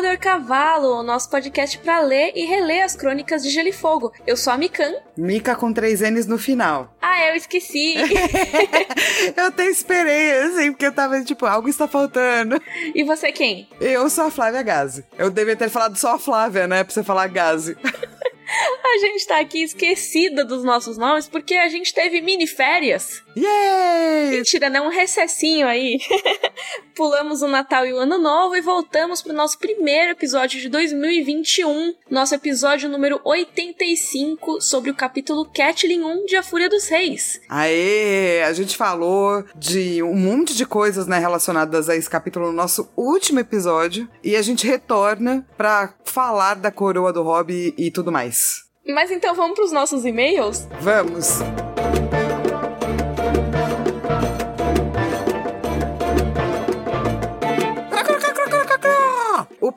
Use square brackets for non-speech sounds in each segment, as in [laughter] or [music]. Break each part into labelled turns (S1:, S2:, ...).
S1: Roder Cavalo, nosso podcast para ler e reler as crônicas de Gelo e Fogo. Eu sou a Mikan.
S2: Mica com três N's no final.
S1: Ah, eu esqueci. [laughs]
S2: eu até esperei, assim, porque eu tava tipo, algo está faltando.
S1: E você quem?
S2: Eu sou a Flávia Gazi. Eu devia ter falado só a Flávia, né? Pra você falar Gazi. [laughs]
S1: A gente tá aqui esquecida dos nossos nomes porque a gente teve mini férias.
S2: Yay!
S1: Mentira, né? Um recessinho aí. [laughs] Pulamos o Natal e o Ano Novo e voltamos pro nosso primeiro episódio de 2021. Nosso episódio número 85 sobre o capítulo Catlin 1 de A Fúria dos Reis.
S2: Aê! A gente falou de um monte de coisas, né, relacionadas a esse capítulo no nosso último episódio. E a gente retorna pra falar da coroa do Hobby e tudo mais.
S1: Mas então vamos pros nossos e-mails?
S2: Vamos!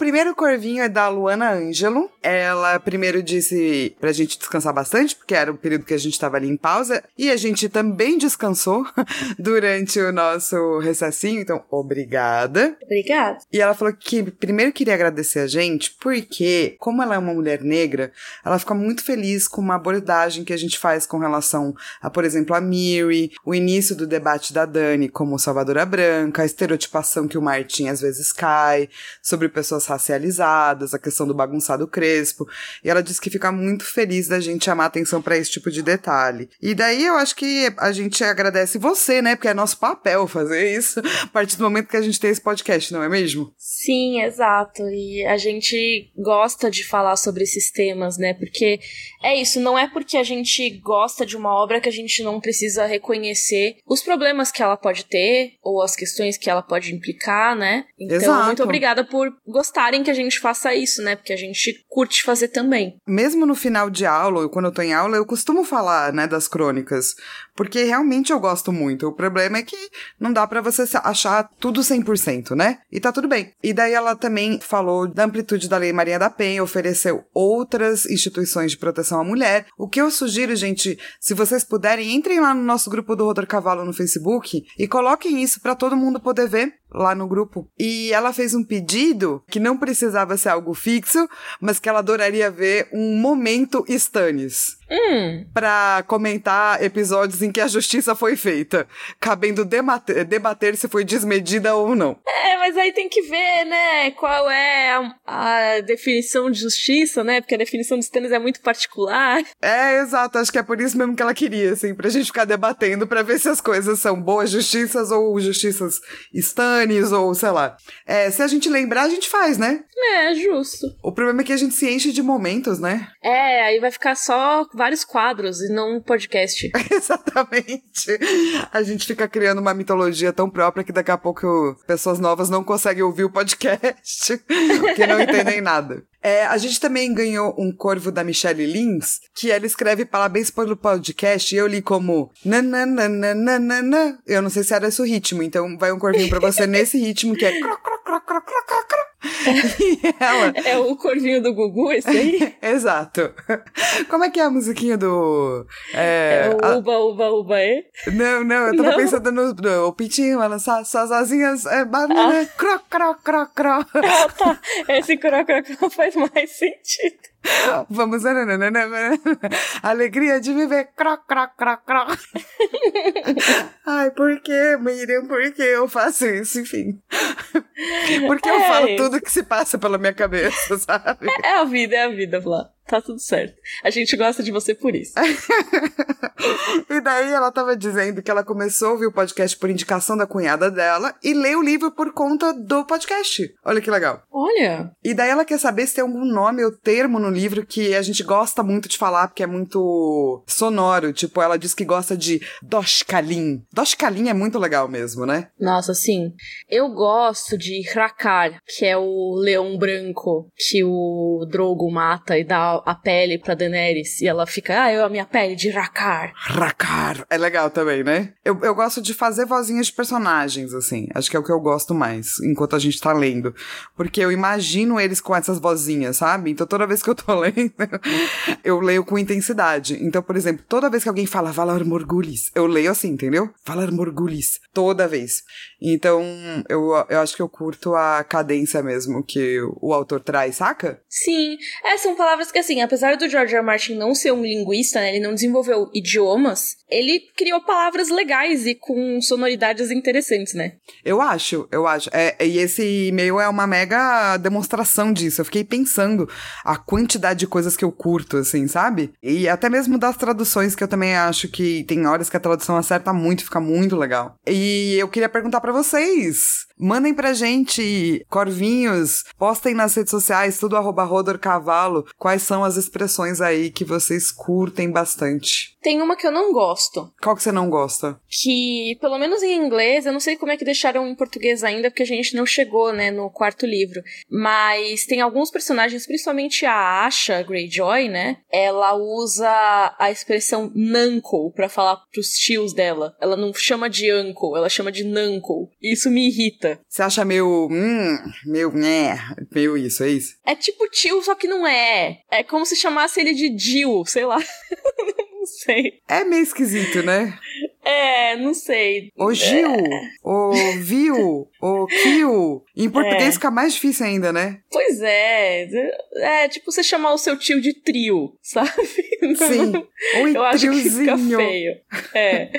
S2: Primeiro corvinho é da Luana Ângelo. Ela primeiro disse pra gente descansar bastante, porque era o período que a gente tava ali em pausa. E a gente também descansou [laughs] durante o nosso recessinho, então obrigada.
S1: Obrigada.
S2: E ela falou que primeiro queria agradecer a gente, porque, como ela é uma mulher negra, ela fica muito feliz com uma abordagem que a gente faz com relação a, por exemplo, a Miri, o início do debate da Dani como salvadora branca, a estereotipação que o Martin às vezes cai sobre pessoas racializadas, a questão do bagunçado crespo. E ela disse que fica muito feliz da gente chamar atenção para esse tipo de detalhe. E daí eu acho que a gente agradece você, né? Porque é nosso papel fazer isso a partir do momento que a gente tem esse podcast, não é mesmo?
S1: Sim, exato. E a gente gosta de falar sobre esses temas, né? Porque é isso, não é porque a gente gosta de uma obra que a gente não precisa reconhecer os problemas que ela pode ter ou as questões que ela pode implicar, né? Então,
S2: Exato.
S1: muito obrigada por gostarem que a gente faça isso, né? Porque a gente curte fazer também.
S2: Mesmo no final de aula, ou quando eu tô em aula, eu costumo falar, né, das crônicas. Porque realmente eu gosto muito. O problema é que não dá para você achar tudo 100%, né? E tá tudo bem. E daí ela também falou da amplitude da Lei Maria da Penha, ofereceu outras instituições de proteção à mulher. O que eu sugiro, gente, se vocês puderem, entrem lá no nosso grupo do Rodor Cavalo no Facebook e coloquem isso para todo mundo poder ver lá no grupo. E ela fez um pedido que não precisava ser algo fixo, mas que ela adoraria ver um momento Stannis.
S1: Hum.
S2: Pra comentar episódios em que a justiça foi feita, cabendo debater, debater se foi desmedida ou não.
S1: É, mas aí tem que ver, né, qual é a, a definição de justiça, né? Porque a definição de Stannis é muito particular.
S2: É, exato. Acho que é por isso mesmo que ela queria, assim, pra gente ficar debatendo pra ver se as coisas são boas justiças ou justiças Stannis ou sei lá. É, se a gente lembrar, a gente faz, né?
S1: É, justo.
S2: O problema é que a gente se enche de momentos, né?
S1: É, aí vai ficar só vários quadros e não um podcast. [laughs]
S2: Exatamente. A gente fica criando uma mitologia tão própria que daqui a pouco pessoas novas não conseguem ouvir o podcast, [laughs] porque não entendem nada. É, a gente também ganhou um corvo da Michelle Lins, que ela escreve parabéns pelo podcast e eu li como nananana. Eu não sei se era esse o ritmo, então vai um corvinho pra você [laughs] nesse ritmo que é cro, cro, cro, cro, cro, cro, cro. Ela...
S1: É o corvinho do Gugu, esse aí? [laughs]
S2: Exato. Como é que é a musiquinha do.
S1: É,
S2: É,
S1: o Uba, Uba, Uba, é?
S2: Não, não, eu tava
S1: Não?
S2: pensando no, no o pintinho vai lançar suas asinhas, é, banana, cro, cro, cro, cro.
S1: Ah, tá. Esse crococro faz mais sentido. [laughs]
S2: Vamos, alegria de viver, cro, cro, cro, cro. [laughs] Ai, por que, Miriam, por que eu faço isso, enfim. Porque eu
S1: É.
S2: falo tudo que se passa pela minha cabeça, sabe?
S1: É a vida, é a vida, Vlad. Tá tudo certo. A gente gosta de você por isso. [laughs]
S2: E daí ela tava dizendo que ela começou a ouvir o podcast por indicação da cunhada dela e leu o livro por conta do podcast. Olha que legal.
S1: Olha.
S2: E daí ela quer saber se tem algum nome ou termo no livro que a gente gosta muito de falar, porque é muito sonoro. Tipo, ela diz que gosta de Doshkalin. Doshkalin é muito legal mesmo, né?
S1: Nossa, sim. Eu gosto de Hrakar, que é o leão branco que o Drogo mata e dá a pele pra Daenerys e ela fica, ah, eu a minha pele de Rakar.
S2: Rakar. É legal também, né? Eu, eu gosto de fazer vozinhas de personagens, assim. Acho que é o que eu gosto mais, enquanto a gente tá lendo. Porque eu imagino eles com essas vozinhas, sabe? Então toda vez que eu tô [laughs] lendo, eu leio com intensidade. Então, por exemplo, toda vez que alguém fala Valar Morgulis, eu leio assim, entendeu? Valar Morgulis. Toda vez. Então, eu, eu acho que eu curto a cadência mesmo que o autor traz, saca?
S1: Sim. É, são palavras que, assim, apesar do George R. R. Martin não ser um linguista, né? Ele não desenvolveu idiomas, ele criou palavras legais e com sonoridades interessantes, né?
S2: Eu acho, eu acho. É, e esse e-mail é uma mega demonstração disso. Eu fiquei pensando a quantidade de coisas que eu curto, assim, sabe? E até mesmo das traduções, que eu também acho que tem horas que a tradução acerta muito, fica muito legal. E eu queria perguntar para vocês. Mandem pra gente, corvinhos, postem nas redes sociais, tudo arroba Rodor Cavalo, quais são as expressões aí que vocês curtem bastante.
S1: Tem uma que eu não gosto.
S2: Qual que você não gosta?
S1: Que, pelo menos em inglês, eu não sei como é que deixaram em português ainda, porque a gente não chegou, né, no quarto livro. Mas tem alguns personagens, principalmente a Asha Greyjoy, né? Ela usa a expressão Nanko pra falar pros tios dela. Ela não chama de uncle, ela chama de Nanko. Isso me irrita.
S2: Você acha meio. Hum, meio. Né, meio isso, é isso?
S1: É tipo tio, só que não é. É como se chamasse ele de Jill, sei lá. [laughs] [laughs] sei.
S2: É meio esquisito, né?
S1: É, não sei.
S2: O Gil, é. o Viu, o Kill. Em português é. fica mais difícil ainda, né?
S1: Pois é. É tipo você chamar o seu tio de trio, [laughs] sabe?
S2: Sim. [laughs] Oi,
S1: Eu acho que fica feio. É.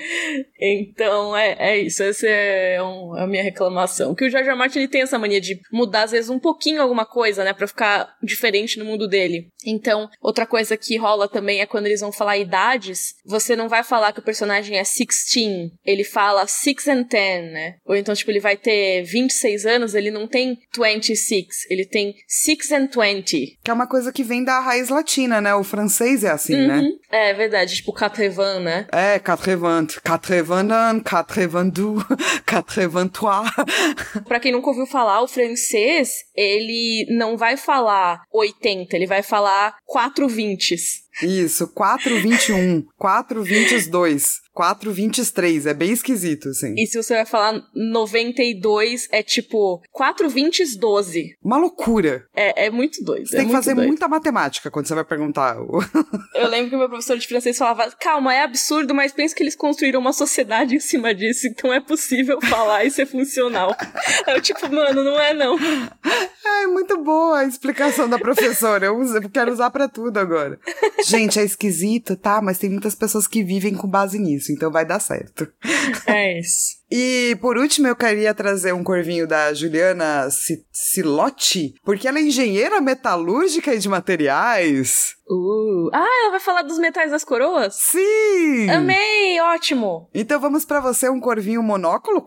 S1: Então, é, é isso. Essa é, um, é a minha reclamação. Que o George R. Martin ele tem essa mania de mudar, às vezes, um pouquinho alguma coisa, né? Pra ficar diferente no mundo dele. Então, outra coisa que rola também é quando eles vão falar idades, você não vai falar que o personagem é six 16, ele fala 6 and 10, né? Ou então, tipo, ele vai ter 26 anos, ele não tem 26, ele tem 6 and 20.
S2: Que é uma coisa que vem da raiz latina, né? O francês é assim, né? uhum. né?
S1: É verdade, tipo, quatre-vingt, né?
S2: É, quatre-vingt. Quatre-vingt un, quatre-vingt-deux, [laughs] quatre-vingt-trois. [laughs]
S1: pra quem nunca ouviu falar, o francês, ele não vai falar 80, ele vai falar 4 vintes.
S2: Isso, 421, 422. 4,23. É bem esquisito, assim.
S1: E se você vai falar 92, é tipo 4,20 12.
S2: Uma loucura.
S1: É, é muito doido.
S2: Você é tem
S1: que
S2: fazer
S1: doido.
S2: muita matemática quando você vai perguntar. [laughs]
S1: Eu lembro que meu professor de francês falava: calma, é absurdo, mas pensa que eles construíram uma sociedade em cima disso, então é possível falar e ser funcional. Eu, tipo, mano, não é não.
S2: É muito boa a explicação da professora. Eu quero usar para tudo agora. [laughs] Gente, é esquisito, tá? Mas tem muitas pessoas que vivem com base nisso, então vai dar certo.
S1: É isso.
S2: E por último, eu queria trazer um corvinho da Juliana Silotti, porque ela é engenheira metalúrgica e de materiais.
S1: Uh. Ah, ela vai falar dos metais das coroas?
S2: Sim!
S1: Amei! Ótimo!
S2: Então vamos para você um corvinho monóculo.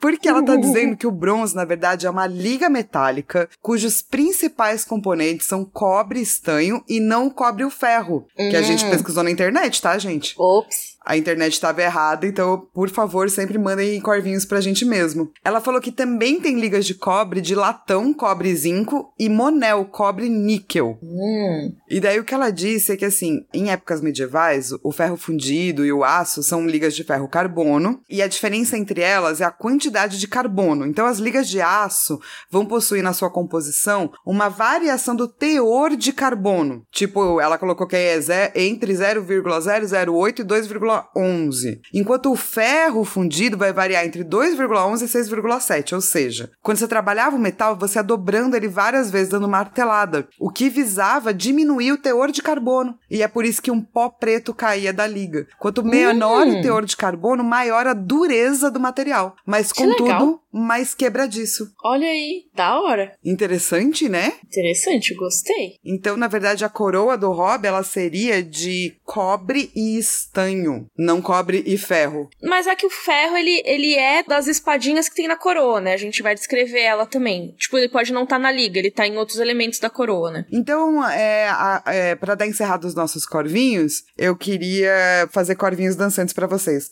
S2: Porque ela tá dizendo que o bronze, na verdade, é uma liga metálica cujos principais componentes são cobre, estanho e não cobre o ferro. Que a gente hum. pesquisou na internet, tá, gente?
S1: Ops
S2: a internet estava errada, então, por favor, sempre mandem corvinhos pra gente mesmo. Ela falou que também tem ligas de cobre de latão, cobre zinco e monel, cobre níquel.
S1: Hum.
S2: E daí o que ela disse é que, assim, em épocas medievais, o ferro fundido e o aço são ligas de ferro carbono, e a diferença entre elas é a quantidade de carbono. Então, as ligas de aço vão possuir na sua composição uma variação do teor de carbono. Tipo, ela colocou que é entre 0,008 e 2,8 2,11, enquanto o ferro fundido vai variar entre 2,11 e 6,7, ou seja, quando você trabalhava o metal, você ia dobrando ele várias vezes, dando martelada, o que visava diminuir o teor de carbono. E é por isso que um pó preto caía da liga. Quanto menor hum. o teor de carbono, maior a dureza do material. Mas, contudo, mais quebradiço.
S1: Olha aí, da hora.
S2: Interessante, né?
S1: Interessante, gostei.
S2: Então, na verdade, a coroa do Rob, ela seria de cobre e estanho, não cobre e ferro.
S1: Mas é que o ferro, ele, ele é das espadinhas que tem na coroa, né? A gente vai descrever ela também. Tipo, ele pode não estar tá na liga, ele tá em outros elementos da coroa, né?
S2: Então, é, é, para dar encerrado os nossos corvinhos, eu queria fazer corvinhos dançantes para vocês.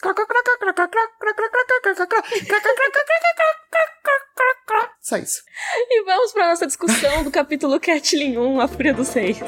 S2: Só isso.
S1: E vamos para nossa discussão do capítulo Catlin 1, A Fúria dos Reis.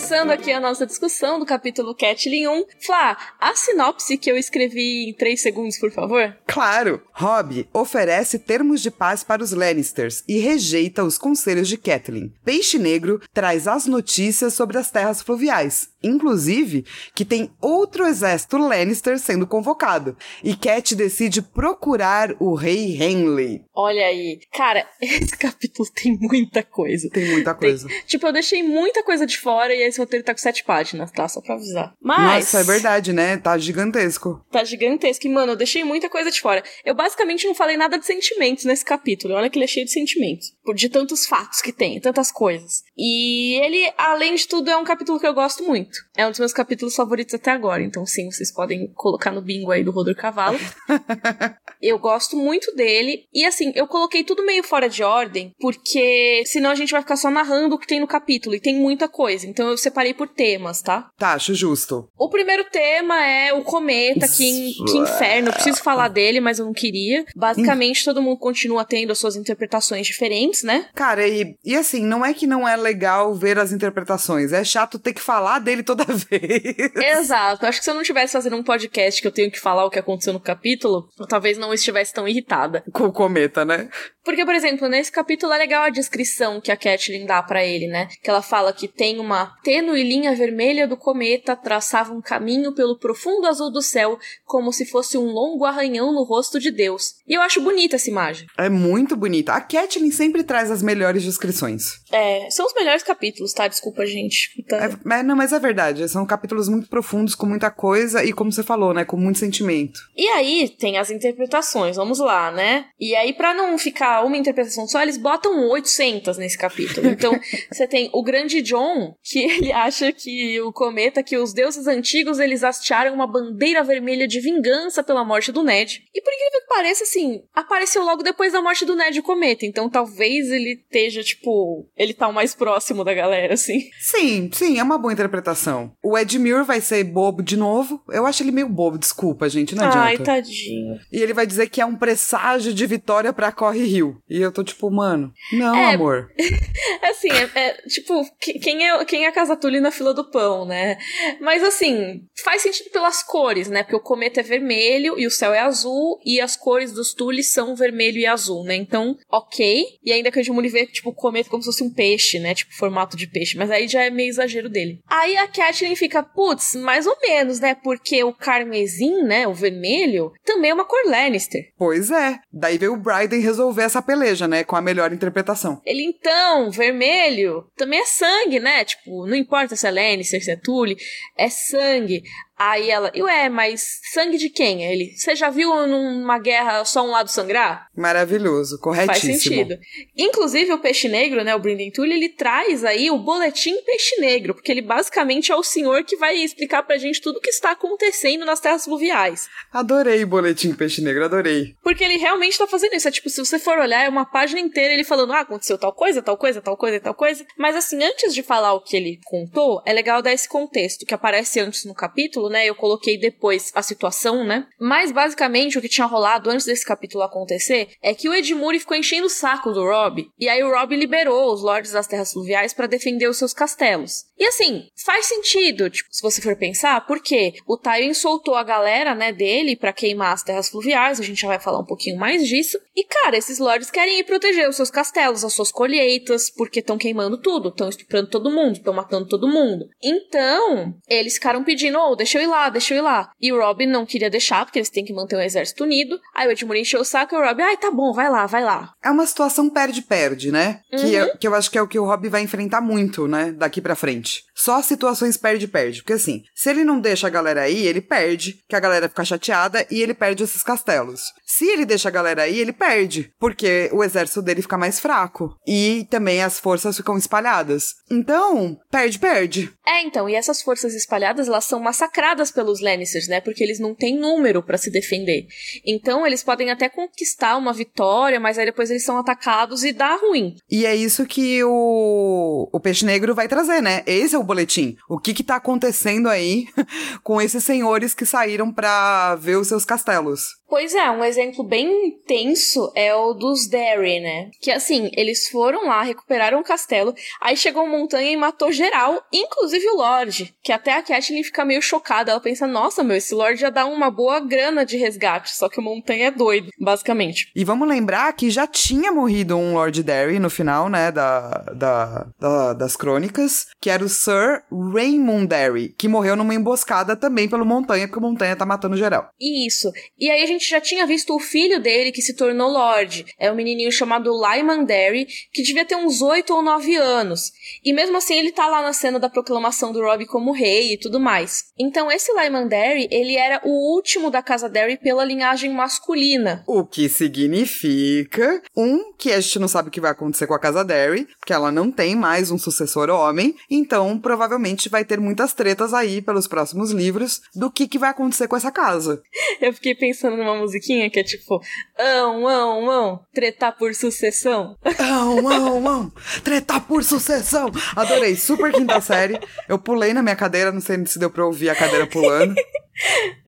S1: Começando aqui a nossa discussão do capítulo Catlin 1. Flá, a sinopse que eu escrevi em 3 segundos, por favor?
S2: Claro! Robb oferece termos de paz para os Lannisters e rejeita os conselhos de Catelyn. Peixe Negro traz as notícias sobre as terras fluviais, inclusive que tem outro exército Lannister sendo convocado. E Cat decide procurar o rei Henley.
S1: Olha aí. Cara, [laughs] esse capítulo tem muita coisa.
S2: Tem muita coisa.
S1: Tem, tipo, eu deixei muita coisa de fora e esse roteiro tá com sete páginas, tá? Só pra avisar. Mas.
S2: Nossa, é verdade, né? Tá gigantesco.
S1: Tá gigantesco. E, mano, eu deixei muita coisa de fora. Eu basicamente não falei nada de sentimentos nesse capítulo. Olha que ele é cheio de sentimentos. Por de tantos fatos que tem, tantas coisas. E ele, além de tudo, é um capítulo que eu gosto muito. É um dos meus capítulos favoritos até agora. Então, sim, vocês podem colocar no bingo aí do Rodor Cavalo. [laughs] eu gosto muito dele. E assim, eu coloquei tudo meio fora de ordem, porque senão a gente vai ficar só narrando o que tem no capítulo. E tem muita coisa. Então eu separei por temas, tá?
S2: Tá, acho justo.
S1: O primeiro tema é o cometa, que, que inferno. Eu preciso falar dele, mas eu não queria. Basicamente, todo mundo continua tendo as suas interpretações diferentes, né?
S2: Cara, e, e assim, não é que não é legal ver as interpretações, é chato ter que falar dele toda [laughs] vez.
S1: Exato. Acho que se eu não estivesse fazendo um podcast que eu tenho que falar o que aconteceu no capítulo, eu talvez não estivesse tão irritada.
S2: Com o cometa, né?
S1: Porque, por exemplo, nesse capítulo é legal a descrição que a Catelyn dá para ele, né? Que ela fala que tem uma tênue linha vermelha do cometa traçava um caminho pelo profundo azul do céu, como se fosse um longo arranhão no rosto de Deus. E eu acho bonita essa imagem.
S2: É muito bonita. A Catelyn sempre traz as melhores descrições.
S1: É, são os melhores capítulos, tá? Desculpa, gente. Tá...
S2: É, não, mas é verdade. São capítulos muito profundos, com muita coisa e, como você falou, né? Com muito sentimento.
S1: E aí tem as interpretações, vamos lá, né? E aí, para não ficar uma interpretação só, eles botam 800 nesse capítulo. Então, [laughs] você tem o grande John, que ele acha que o cometa, que os deuses antigos, eles hastearam uma bandeira vermelha de vingança pela morte do Ned. E por incrível que pareça, assim, apareceu logo depois da morte do Ned o cometa. Então, talvez ele esteja, tipo, ele tá o mais próximo da galera, assim.
S2: Sim, sim, é uma boa interpretação. O Edmure vai ser bobo de novo. Eu acho ele meio bobo, desculpa, gente, não adianta.
S1: Ai, tadinho.
S2: E ele vai dizer que é um presságio de vitória para Corre Rio. E eu tô tipo, mano, não, é, amor. [laughs]
S1: assim, é, é, tipo, quem é, quem é a Casa Tully na fila do pão, né? Mas assim, faz sentido pelas cores, né? Porque o cometa é vermelho e o céu é azul e as cores dos Tully são vermelho e azul, né? Então, ok. E ainda que a gente vê, tipo, o cometa como se fosse um peixe, né? Tipo, formato de peixe. Mas aí já é meio exagero dele. Aí a Catelyn fica, putz, mais ou menos, né? Porque o carmesim, né? O vermelho, também é uma cor Lannister.
S2: Pois é. Daí veio o Bryden resolver essa peleja, né? Com a melhor interpretação.
S1: Ele, então, vermelho, também é sangue, né? Tipo, não importa se é Lannister, se é Tully, é sangue. Aí ela, e ué, mas sangue de quem? Ele, você já viu numa guerra só um lado sangrar?
S2: Maravilhoso, corretíssimo.
S1: Faz sentido. Inclusive o Peixe Negro, né, o Brendan Tully, ele traz aí o boletim Peixe Negro, porque ele basicamente é o senhor que vai explicar pra gente tudo o que está acontecendo nas terras fluviais.
S2: Adorei o boletim Peixe Negro, adorei.
S1: Porque ele realmente tá fazendo isso, é tipo, se você for olhar, é uma página inteira ele falando, ah, aconteceu tal coisa, tal coisa, tal coisa, tal coisa. Mas assim, antes de falar o que ele contou, é legal dar esse contexto, que aparece antes no capítulo, né? Eu coloquei depois a situação, né? Mas basicamente o que tinha rolado antes desse capítulo acontecer é que o Edmure ficou enchendo o saco do Rob, e aí o Rob liberou os lords das terras fluviais para defender os seus castelos. E assim, faz sentido, tipo, se você for pensar, porque o Tywin soltou a galera, né, dele para queimar as terras fluviais, a gente já vai falar um pouquinho mais disso. E cara, esses lords querem ir proteger os seus castelos, as suas colheitas, porque estão queimando tudo, estão estuprando todo mundo, estão matando todo mundo. Então, eles ficaram pedindo, oh, deixa eu ir lá, deixa eu ir lá. E o Robin não queria deixar, porque eles têm que manter o exército unido. Aí o Edmure encheu o saco e o Robin, ai, tá bom, vai lá, vai lá.
S2: É uma situação perde-perde, né? Uhum. Que, eu, que eu acho que é o que o Robin vai enfrentar muito, né? Daqui pra frente. Só situações perde-perde. Porque assim, se ele não deixa a galera aí, ele perde, que a galera fica chateada e ele perde esses castelos. Se ele deixa a galera aí, ele perde, porque o exército dele fica mais fraco. E também as forças ficam espalhadas. Então, perde, perde.
S1: É, então, e essas forças espalhadas, elas são massacradas pelos Lannisters, né? Porque eles não têm número para se defender. Então, eles podem até conquistar uma vitória, mas aí depois eles são atacados e dá ruim.
S2: E é isso que o, o Peixe Negro vai trazer, né? Esse é o boletim. O que que tá acontecendo aí [laughs] com esses senhores que saíram para ver os seus castelos?
S1: Pois é, um exemplo bem intenso é o dos Derry, né? Que assim, eles foram lá, recuperaram o castelo, aí chegou uma montanha e matou geral, inclusive o Lorde. Que até a Catelyn fica meio chocada. Ela pensa, nossa, meu, esse Lorde já dá uma boa grana de resgate, só que o montanha é doido, basicamente.
S2: E vamos lembrar que já tinha morrido um Lord Derry no final, né, da, da, da, das crônicas, que era o Sir Raymond Derry, que morreu numa emboscada também pelo montanha, porque o montanha tá matando geral.
S1: Isso. E aí a gente gente já tinha visto o filho dele que se tornou Lorde. É um menininho chamado Lyman Derry, que devia ter uns 8 ou 9 anos. E mesmo assim ele tá lá na cena da proclamação do Robb como rei e tudo mais. Então esse Lyman Derry, ele era o último da casa Derry pela linhagem masculina.
S2: O que significa, um, que a gente não sabe o que vai acontecer com a casa Derry, porque ela não tem mais um sucessor homem, então provavelmente vai ter muitas tretas aí pelos próximos livros do que, que vai acontecer com essa casa. [laughs]
S1: Eu fiquei pensando numa uma musiquinha que é tipo ão, ão, ão, tretar por sucessão.
S2: Ão, ão, ão, tretar por sucessão. Adorei, super quinta série. Eu pulei na minha cadeira, não sei se deu pra ouvir a cadeira pulando.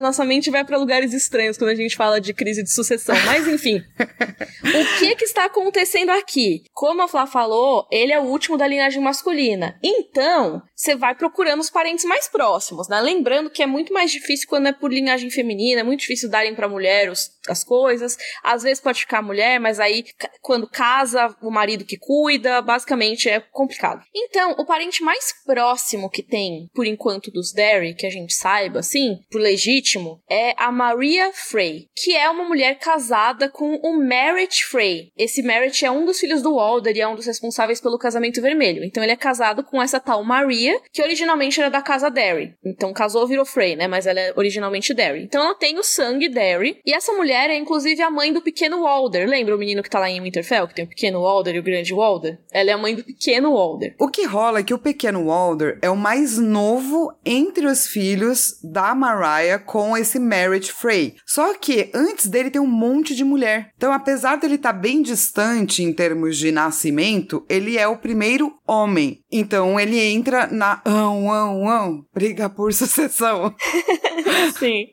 S1: Nossa mente vai para lugares estranhos quando a gente fala de crise de sucessão. Mas enfim, o que que está acontecendo aqui? Como a Flá falou, ele é o último da linhagem masculina. Então, você vai procurando os parentes mais próximos, né? Lembrando que é muito mais difícil quando é por linhagem feminina, é muito difícil darem para mulher os, as coisas. Às vezes pode ficar a mulher, mas aí quando casa, o marido que cuida, basicamente é complicado. Então, o parente mais próximo que tem, por enquanto, dos Derry, que a gente saiba, assim, por legítimo, é a Maria Frey, que é uma mulher casada com o Merritt Frey. Esse Merritt é um dos filhos do Walder e é um dos responsáveis pelo casamento vermelho. Então ele é casado com essa tal Maria, que originalmente era da casa Derry. Então casou, virou Frey, né? Mas ela é originalmente Derry. Então ela tem o sangue Derry. E essa mulher é inclusive a mãe do pequeno Walder. Lembra o menino que tá lá em Winterfell, que tem o pequeno Walder e o grande Walder? Ela é a mãe do pequeno Walder.
S2: O que rola é que o pequeno Walder é o mais novo entre os filhos da Mariah com esse Merit Frey. Só que antes dele tem um monte de mulher. Então, apesar dele estar tá bem distante em termos de nascimento, ele é o primeiro homem. Então, ele entra na ão, ão, ão, briga por [laughs] sucessão. [laughs]
S1: Sim.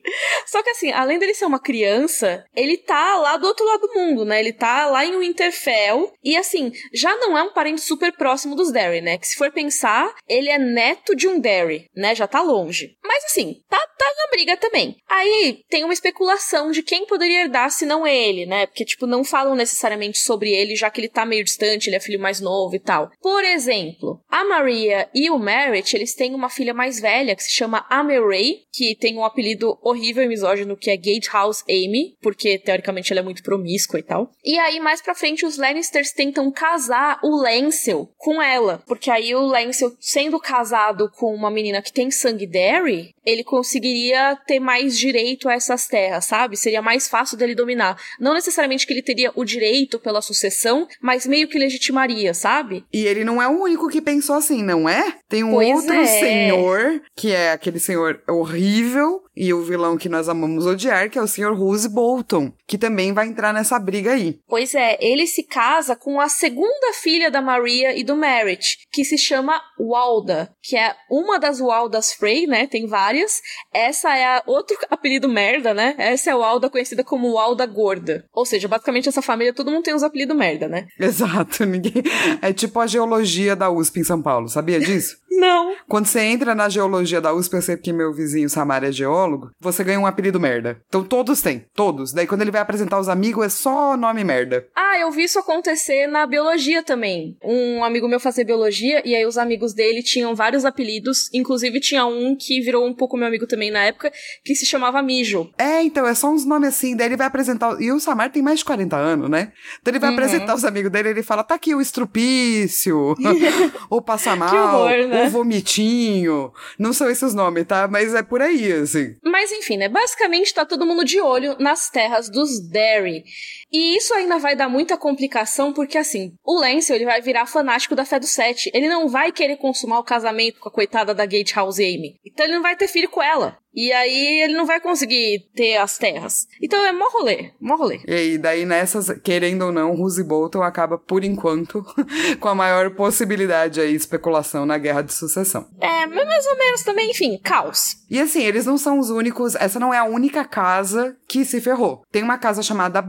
S1: Só que assim, além dele ser uma criança, ele tá lá do outro lado do mundo, né? Ele tá lá em Winterfell. E assim, já não é um parente super próximo dos Derry, né? Que se for pensar, ele é neto de um Derry, né? Já tá longe. Mas assim, tá, tá na briga também. Aí tem uma especulação de quem poderia herdar se não ele, né? Porque, tipo, não falam necessariamente sobre ele, já que ele tá meio distante, ele é filho mais novo e tal. Por exemplo, a Maria e o Merritt, eles têm uma filha mais velha que se chama Ameray, que tem um apelido horrível e misógino que é Gatehouse Amy, porque teoricamente ela é muito promíscua e tal. E aí, mais pra frente, os Lannisters tentam casar o Lancel com ela, porque aí o Lancel, sendo casado com uma menina que tem sangue Derry, ele conseguiria ter mais direito a essas terras, sabe? Seria mais fácil dele dominar. Não necessariamente que ele teria o direito pela sucessão, mas meio que legitimaria, sabe?
S2: E ele não é o único que pensou assim, não é? Tem um pois outro é. senhor, que é aquele senhor horrível, e o vilão que nós amamos odiar, que é o Sr. Rose Bolton, que também vai entrar nessa briga aí.
S1: Pois é, ele se casa com a segunda filha da Maria e do Merritt, que se chama Walda, que é uma das Waldas Frey, né? Tem várias. Essa é a outro apelido merda, né? Essa é a Walda conhecida como Walda Gorda. Ou seja, basicamente essa família todo mundo tem os apelidos merda, né? [laughs]
S2: Exato, ninguém. É tipo a geologia da USP em São Paulo, sabia disso? [laughs]
S1: Não.
S2: Quando você entra na geologia da USP, eu sei que meu vizinho Samara é geólogo, você ganha um apelido merda. Então todos têm, todos. Daí quando ele vai apresentar os amigos, é só nome merda.
S1: Ah, eu vi isso acontecer na biologia também. Um amigo meu fazia biologia e aí os amigos dele tinham vários apelidos, inclusive tinha um que virou um pouco meu amigo também na época, que se chamava Mijo.
S2: É, então, é só uns nomes assim, daí ele vai apresentar. E o Samar tem mais de 40 anos, né? Então ele vai uhum. apresentar os amigos dele, ele fala: tá aqui o estrupício, [laughs] [laughs] o passamal, o o vomitinho. Não são esses nomes, tá? Mas é por aí, assim.
S1: Mas enfim, né? Basicamente tá todo mundo de olho nas terras dos Derry. E isso ainda vai dar muita complicação, porque assim, o Lancel ele vai virar fanático da fé do Sete. Ele não vai querer consumar o casamento com a coitada da Gatehouse Amy. Então ele não vai ter filho com ela. E aí ele não vai conseguir ter as terras. Então é mó rolê, mó rolê.
S2: E aí, daí nessas, querendo ou não, Roose Bolton acaba, por enquanto, [laughs] com a maior possibilidade aí, especulação na guerra de sucessão.
S1: É, mas mais ou menos também, enfim, caos.
S2: E assim, eles não são os únicos, essa não é a única casa que se ferrou. Tem uma casa chamada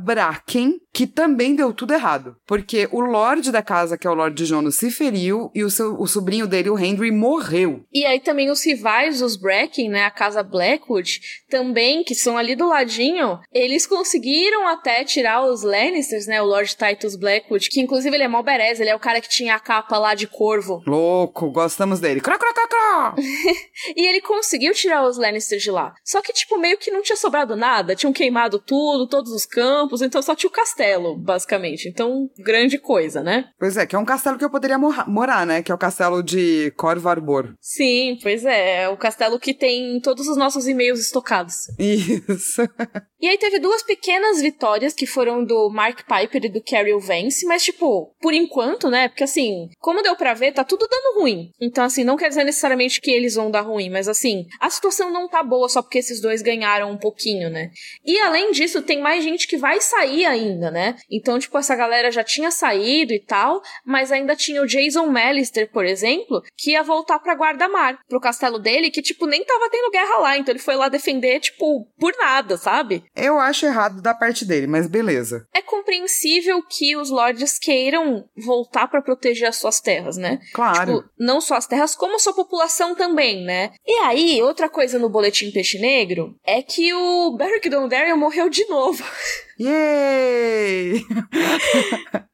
S2: Bracken, que também deu tudo errado. Porque o Lorde da casa, que é o Lorde Jono, se feriu e o, seu, o sobrinho dele, o Henry, morreu.
S1: E aí também os rivais dos Bracken, né, a casa Blackwood, também, que são ali do ladinho, eles conseguiram até tirar os Lannisters, né, o Lord Titus Blackwood, que inclusive ele é mó berez, ele é o cara que tinha a capa lá de corvo.
S2: Louco, gostamos dele. Crá, crá, crá, crá. [laughs]
S1: e ele conseguiu tirar os Lannisters de lá. Só que, tipo, meio que não tinha sobrado nada, tinham queimado tudo, todos os campos, então só o castelo, basicamente. Então, grande coisa, né?
S2: Pois é, que é um castelo que eu poderia mor morar, né? Que é o castelo de Corvarbor.
S1: Sim, pois é. É o castelo que tem todos os nossos e-mails estocados.
S2: Isso. [laughs]
S1: e aí teve duas pequenas vitórias que foram do Mark Piper e do Carol Vance, mas tipo, por enquanto, né? Porque assim, como deu pra ver, tá tudo dando ruim. Então assim, não quer dizer necessariamente que eles vão dar ruim, mas assim, a situação não tá boa só porque esses dois ganharam um pouquinho, né? E além disso, tem mais gente que vai sair ainda, né? Então, tipo, essa galera já tinha saído e tal, mas ainda tinha o Jason Mellister, por exemplo, que ia voltar pra Guarda-Mar, pro castelo dele, que tipo, nem tava tendo guerra lá, então ele foi lá defender, tipo, por nada, sabe?
S2: Eu acho errado da parte dele, mas beleza.
S1: É compreensível que os lords queiram voltar para proteger as suas terras, né?
S2: Claro.
S1: Tipo, não só as terras, como a sua população também, né? E aí, outra coisa no Boletim Peixe Negro é que o Beric Dondarrion morreu de novo. [laughs]
S2: Yay!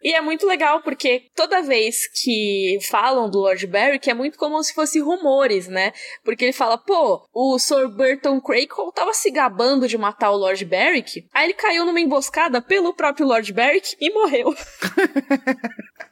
S1: e é muito legal porque toda vez que falam do Lord Beric é muito como se fosse rumores, né? Porque ele fala, pô, o Sir Burton Crackle tava se gabando de matar o Lord Beric, aí ele caiu numa emboscada pelo próprio Lord Beric e morreu. [laughs]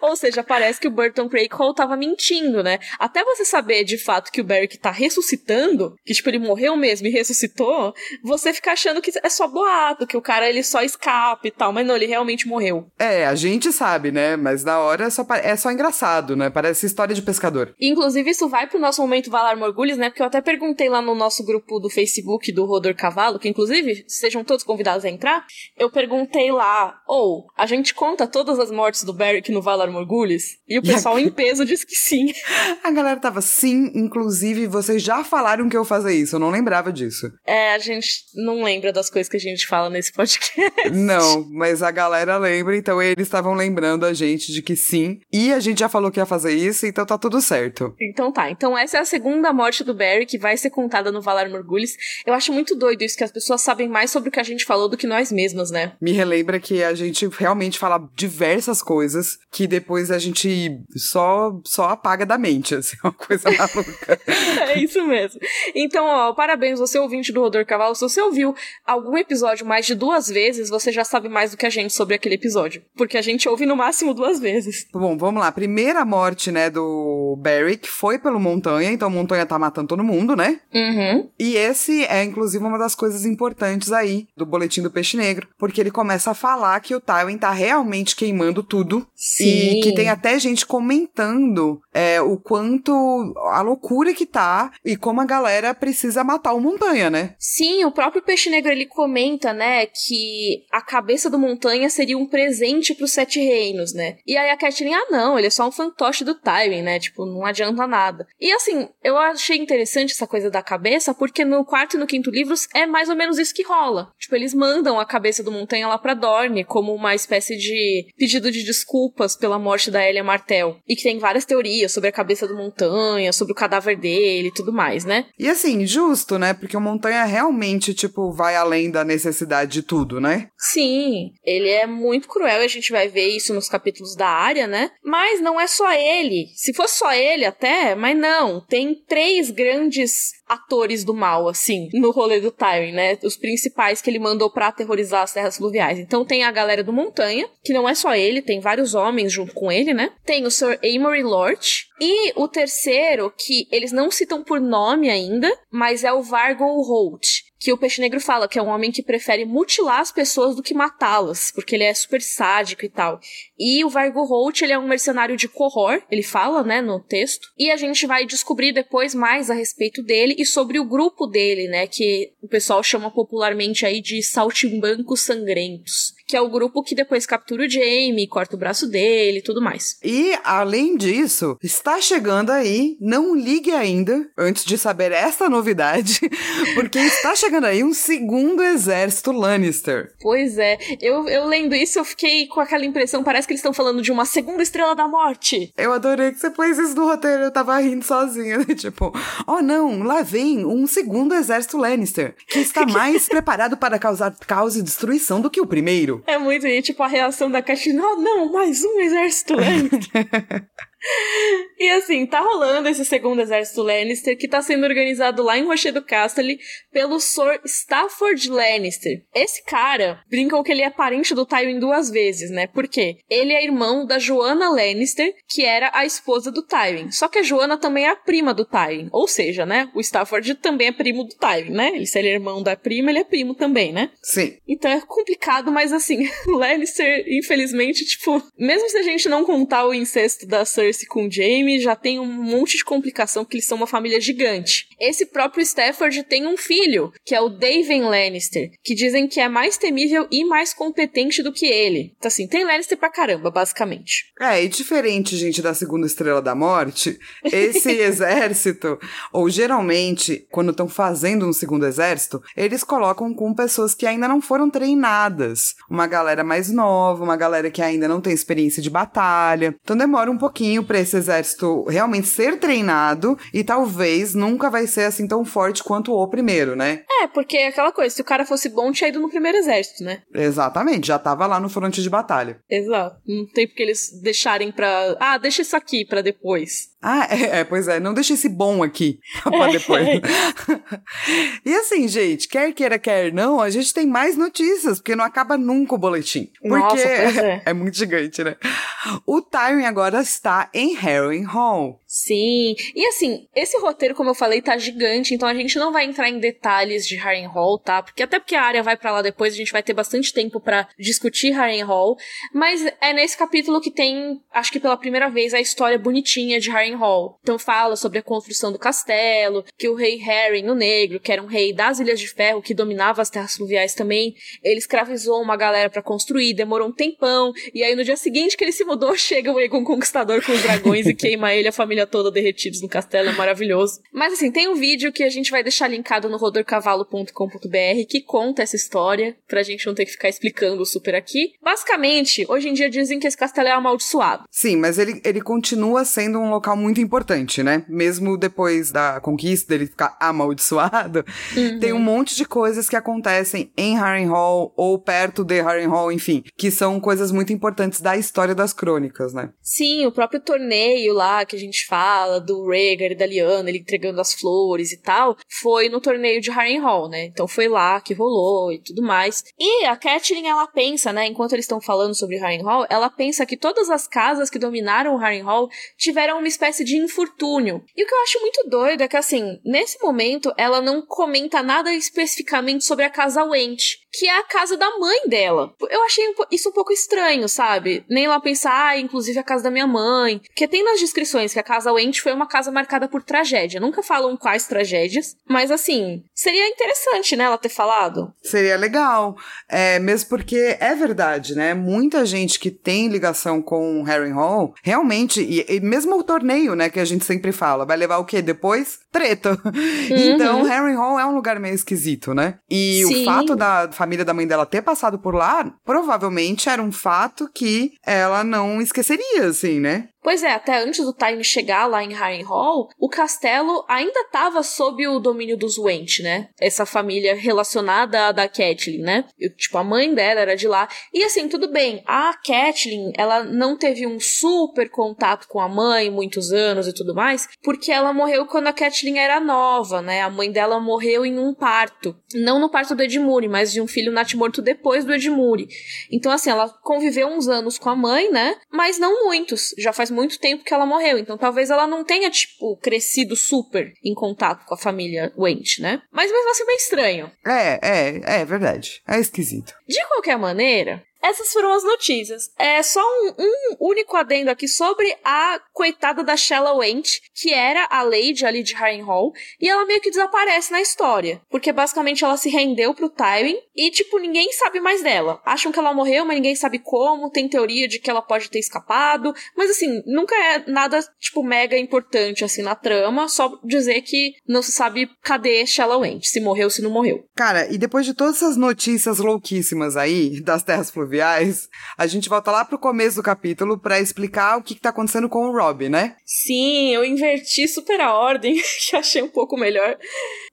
S1: Ou seja, parece que o Burton Crackle tava mentindo, né? Até você saber de fato que o Beric tá ressuscitando, que tipo, ele morreu mesmo e ressuscitou, você fica achando que é só boato, que o cara ele só escapa e tal, mas não, ele realmente morreu.
S2: É, a gente sabe, né? Mas na hora é só, é só engraçado, né? Parece história de pescador.
S1: Inclusive, isso vai pro nosso momento Valar Morgulhos, né? Porque eu até perguntei lá no nosso grupo do Facebook do Rodor Cavalo, que inclusive sejam todos convidados a entrar. Eu perguntei lá, ou, oh, a gente conta todas as mortes do Beric no Valar Morgulhos? E o pessoal a... em peso disse que sim. [laughs]
S2: A galera tava sim, inclusive vocês já falaram que eu fazer isso, eu não lembrava disso.
S1: É, a gente não lembra das coisas que a gente fala nesse podcast.
S2: Não, [laughs] mas a galera lembra, então eles estavam lembrando a gente de que sim. E a gente já falou que ia fazer isso, então tá tudo certo.
S1: Então tá, então essa é a segunda morte do Barry que vai ser contada no Valar Morgulhos. Eu acho muito doido isso, que as pessoas sabem mais sobre o que a gente falou do que nós mesmas, né?
S2: Me relembra que a gente realmente fala diversas coisas que depois a gente só, só apaga da mente, assim, é uma coisa [laughs] maluca.
S1: é isso mesmo. Então, ó, parabéns, você ouvinte do Rodor Cavalo, se você ouviu algum episódio mais de duas vezes, você já sabe mais do que a gente sobre aquele episódio. Porque a gente ouve no máximo duas vezes.
S2: Bom, vamos lá. Primeira morte, né, do Beric foi pelo Montanha, então Montanha tá matando todo mundo, né?
S1: Uhum.
S2: E esse é, inclusive, uma das coisas importantes aí do Boletim do Peixe Negro, porque ele começa a falar que o Tywin tá realmente queimando tudo.
S1: Sim.
S2: E que tem até gente comentando é, o quanto a loucura que tá e como a galera precisa matar o Montanha, né?
S1: Sim, o próprio Peixe Negro ele comenta, né, que a cabeça do Montanha seria um presente pros Sete Reinos, né? E aí a Catelyn, ah não, ele é só um fantoche do Tywin, né? Tipo, não adianta nada. E assim, eu achei interessante essa coisa da cabeça, porque no quarto e no quinto livros é mais ou menos isso que rola. Tipo, eles mandam a cabeça do Montanha lá pra Dorne como uma espécie de pedido de desculpas pela morte da Elia Martel. E que tem várias teorias sobre a cabeça do Montanha, sobre o cadáver dele e tudo mais, né?
S2: E assim, justo, né? Porque o Montanha realmente, tipo, vai além da necessidade de tudo, né?
S1: Sim, ele é muito cruel e a gente vai ver isso nos capítulos da área, né? Mas não é só ele. Se fosse só ele até, mas não. Tem três grandes atores do mal, assim, no rolê do Tywin, né? Os principais que ele mandou pra aterrorizar as terras fluviais. Então tem a galera do Montanha, que não é só ele, tem vários homens junto com ele, né? Tem o Sir Amory Lort. E o terceiro, que eles não citam por nome ainda, mas é o Vargo Holt que o Peixe Negro fala que é um homem que prefere mutilar as pessoas do que matá-las, porque ele é super sádico e tal. E o Vargo Holt, ele é um mercenário de Corror, ele fala, né, no texto. E a gente vai descobrir depois mais a respeito dele e sobre o grupo dele, né, que o pessoal chama popularmente aí de saltimbancos sangrentos que é o grupo que depois captura o Jamie, corta o braço dele e tudo mais.
S2: E, além disso, está chegando aí, não ligue ainda, antes de saber essa novidade, [laughs] porque está chegando aí um segundo exército Lannister.
S1: Pois é, eu, eu lendo isso, eu fiquei com aquela impressão, parece que eles estão falando de uma segunda estrela da morte.
S2: Eu adorei que você pôs isso no roteiro, eu tava rindo sozinha, né? [laughs] tipo, oh não, lá vem um segundo exército Lannister, que está [laughs] mais preparado para causar caos e destruição do que o primeiro.
S1: É muito, e tipo, a reação da Caixinha, oh, não, mais um exército lento. [laughs] e assim, tá rolando esse segundo exército Lannister que tá sendo organizado lá em Rochedo Castle pelo Sir Stafford Lannister. Esse cara, brincam que ele é parente do Tywin duas vezes, né? Por quê? Ele é irmão da Joanna Lannister, que era a esposa do Tywin. Só que a Joanna também é a prima do Tywin. Ou seja, né? O Stafford também é primo do Tywin, né? Ele, se ele é irmão da prima, ele é primo também, né?
S2: Sim.
S1: Então é complicado, mas assim, [laughs] Lannister, infelizmente, tipo, mesmo se a gente não contar o incesto da Cersei Cersei com Jaime já tem um monte de complicação porque eles são uma família gigante. Esse próprio Stafford tem um filho, que é o Daven Lannister, que dizem que é mais temível e mais competente do que ele. Então assim, tem Lannister pra caramba, basicamente.
S2: É, e diferente, gente, da Segunda Estrela da Morte, esse [laughs] exército, ou geralmente, quando estão fazendo um segundo exército, eles colocam com pessoas que ainda não foram treinadas. Uma galera mais nova, uma galera que ainda não tem experiência de batalha. Então demora um pouquinho pouquinho para esse exército realmente ser treinado e talvez nunca vai ser assim tão forte quanto o primeiro, né?
S1: É, porque é aquela coisa, se o cara fosse bom, tinha ido no primeiro exército, né?
S2: Exatamente, já tava lá no fronte de batalha.
S1: Exato. Não tem porque eles deixarem pra. Ah, deixa isso aqui para depois.
S2: Ah, é, é, pois é, não deixa esse bom aqui [laughs] pra depois. [laughs] e assim, gente, quer queira, quer não, a gente tem mais notícias, porque não acaba nunca o boletim. Porque
S1: Nossa, é. [laughs]
S2: é muito gigante, né? O Tyrion agora está em Harry Hall.
S1: Sim. E assim, esse roteiro, como eu falei, tá gigante, então a gente não vai entrar em detalhes de Harrenhal, tá? Porque até porque a área vai para lá depois, a gente vai ter bastante tempo para discutir Harrenhal, mas é nesse capítulo que tem, acho que pela primeira vez, a história bonitinha de Harrenhal. Então fala sobre a construção do castelo, que o rei Harry, o Negro, que era um rei das Ilhas de Ferro, que dominava as terras fluviais também, ele escravizou uma galera para construir, demorou um tempão, e aí no dia seguinte que ele se mudou, [laughs] chega o Egon Conquistador com os dragões e queima ele, a família família toda derretidos no castelo, é maravilhoso. Mas assim, tem um vídeo que a gente vai deixar linkado no rodorcavalo.com.br que conta essa história, pra gente não ter que ficar explicando super aqui. Basicamente, hoje em dia dizem que esse castelo é amaldiçoado.
S2: Sim, mas ele, ele continua sendo um local muito importante, né? Mesmo depois da conquista dele ficar [laughs] amaldiçoado, uhum. tem um monte de coisas que acontecem em Harrenhal ou perto de Harrenhal, enfim, que são coisas muito importantes da história das crônicas, né?
S1: Sim, o próprio torneio lá que a gente fala do Rhaegar e da Lyanna, ele entregando as flores e tal, foi no torneio de Harrenhal, né? Então foi lá que rolou e tudo mais. E a Catelyn, ela pensa, né, enquanto eles estão falando sobre Harrenhal, ela pensa que todas as casas que dominaram o Harrenhal tiveram uma espécie de infortúnio. E o que eu acho muito doido é que, assim, nesse momento, ela não comenta nada especificamente sobre a casa Went, que é a casa da mãe dela. Eu achei isso um pouco estranho, sabe? Nem ela pensar, ah, inclusive a casa da minha mãe. Porque tem nas descrições que a casa Wendt foi uma casa marcada por tragédia. Nunca falam quais tragédias, mas assim, seria interessante, né, ela ter falado.
S2: Seria legal. É, mesmo porque é verdade, né? Muita gente que tem ligação com Harry Hall, realmente, e, e, mesmo o torneio, né, que a gente sempre fala, vai levar o quê depois? Treta. [laughs] Uhum. Então, Harry Hall é um lugar meio esquisito, né? E Sim. o fato da família da mãe dela ter passado por lá, provavelmente era um fato que ela não esqueceria, assim, né?
S1: Pois é, até antes do Time chegar lá em Harrenhal, o castelo ainda estava sob o domínio dos Went, né? Essa família relacionada à da Catelyn, né? Eu, tipo, a mãe dela era de lá. E assim, tudo bem, a Catelyn, ela não teve um super contato com a mãe muitos anos e tudo mais, porque ela morreu quando a Catelyn era nova, né? A mãe dela morreu em um parto. Não no parto do Edmure, mas de um filho natimorto depois do Edmure. Então, assim, ela conviveu uns anos com a mãe, né? Mas não muitos. Já faz muito tempo que ela morreu. Então, talvez ela não tenha, tipo, crescido super em contato com a família Went, né? Mas mesmo assim, meio estranho.
S2: É, é, é verdade. É esquisito.
S1: De qualquer maneira, essas foram as notícias. É só um, um, único adendo aqui sobre a coitada da Shella Went, que era a Lady ali de Harrenhal, e ela meio que desaparece na história. Porque basicamente ela se rendeu pro Tywin e, tipo, ninguém sabe mais dela. Acham que ela morreu, mas ninguém sabe como. Tem teoria de que ela pode ter escapado. Mas assim, nunca é nada, tipo, mega importante assim na trama. Só dizer que não se sabe cadê Shella Went, se morreu, se não morreu.
S2: Cara, e depois de todas essas notícias louquíssimas aí das terras fluviais fluviais, a gente volta lá pro começo do capítulo para explicar o que, que tá acontecendo com o Rob, né?
S1: Sim, eu inverti super a ordem, [laughs] que achei um pouco melhor.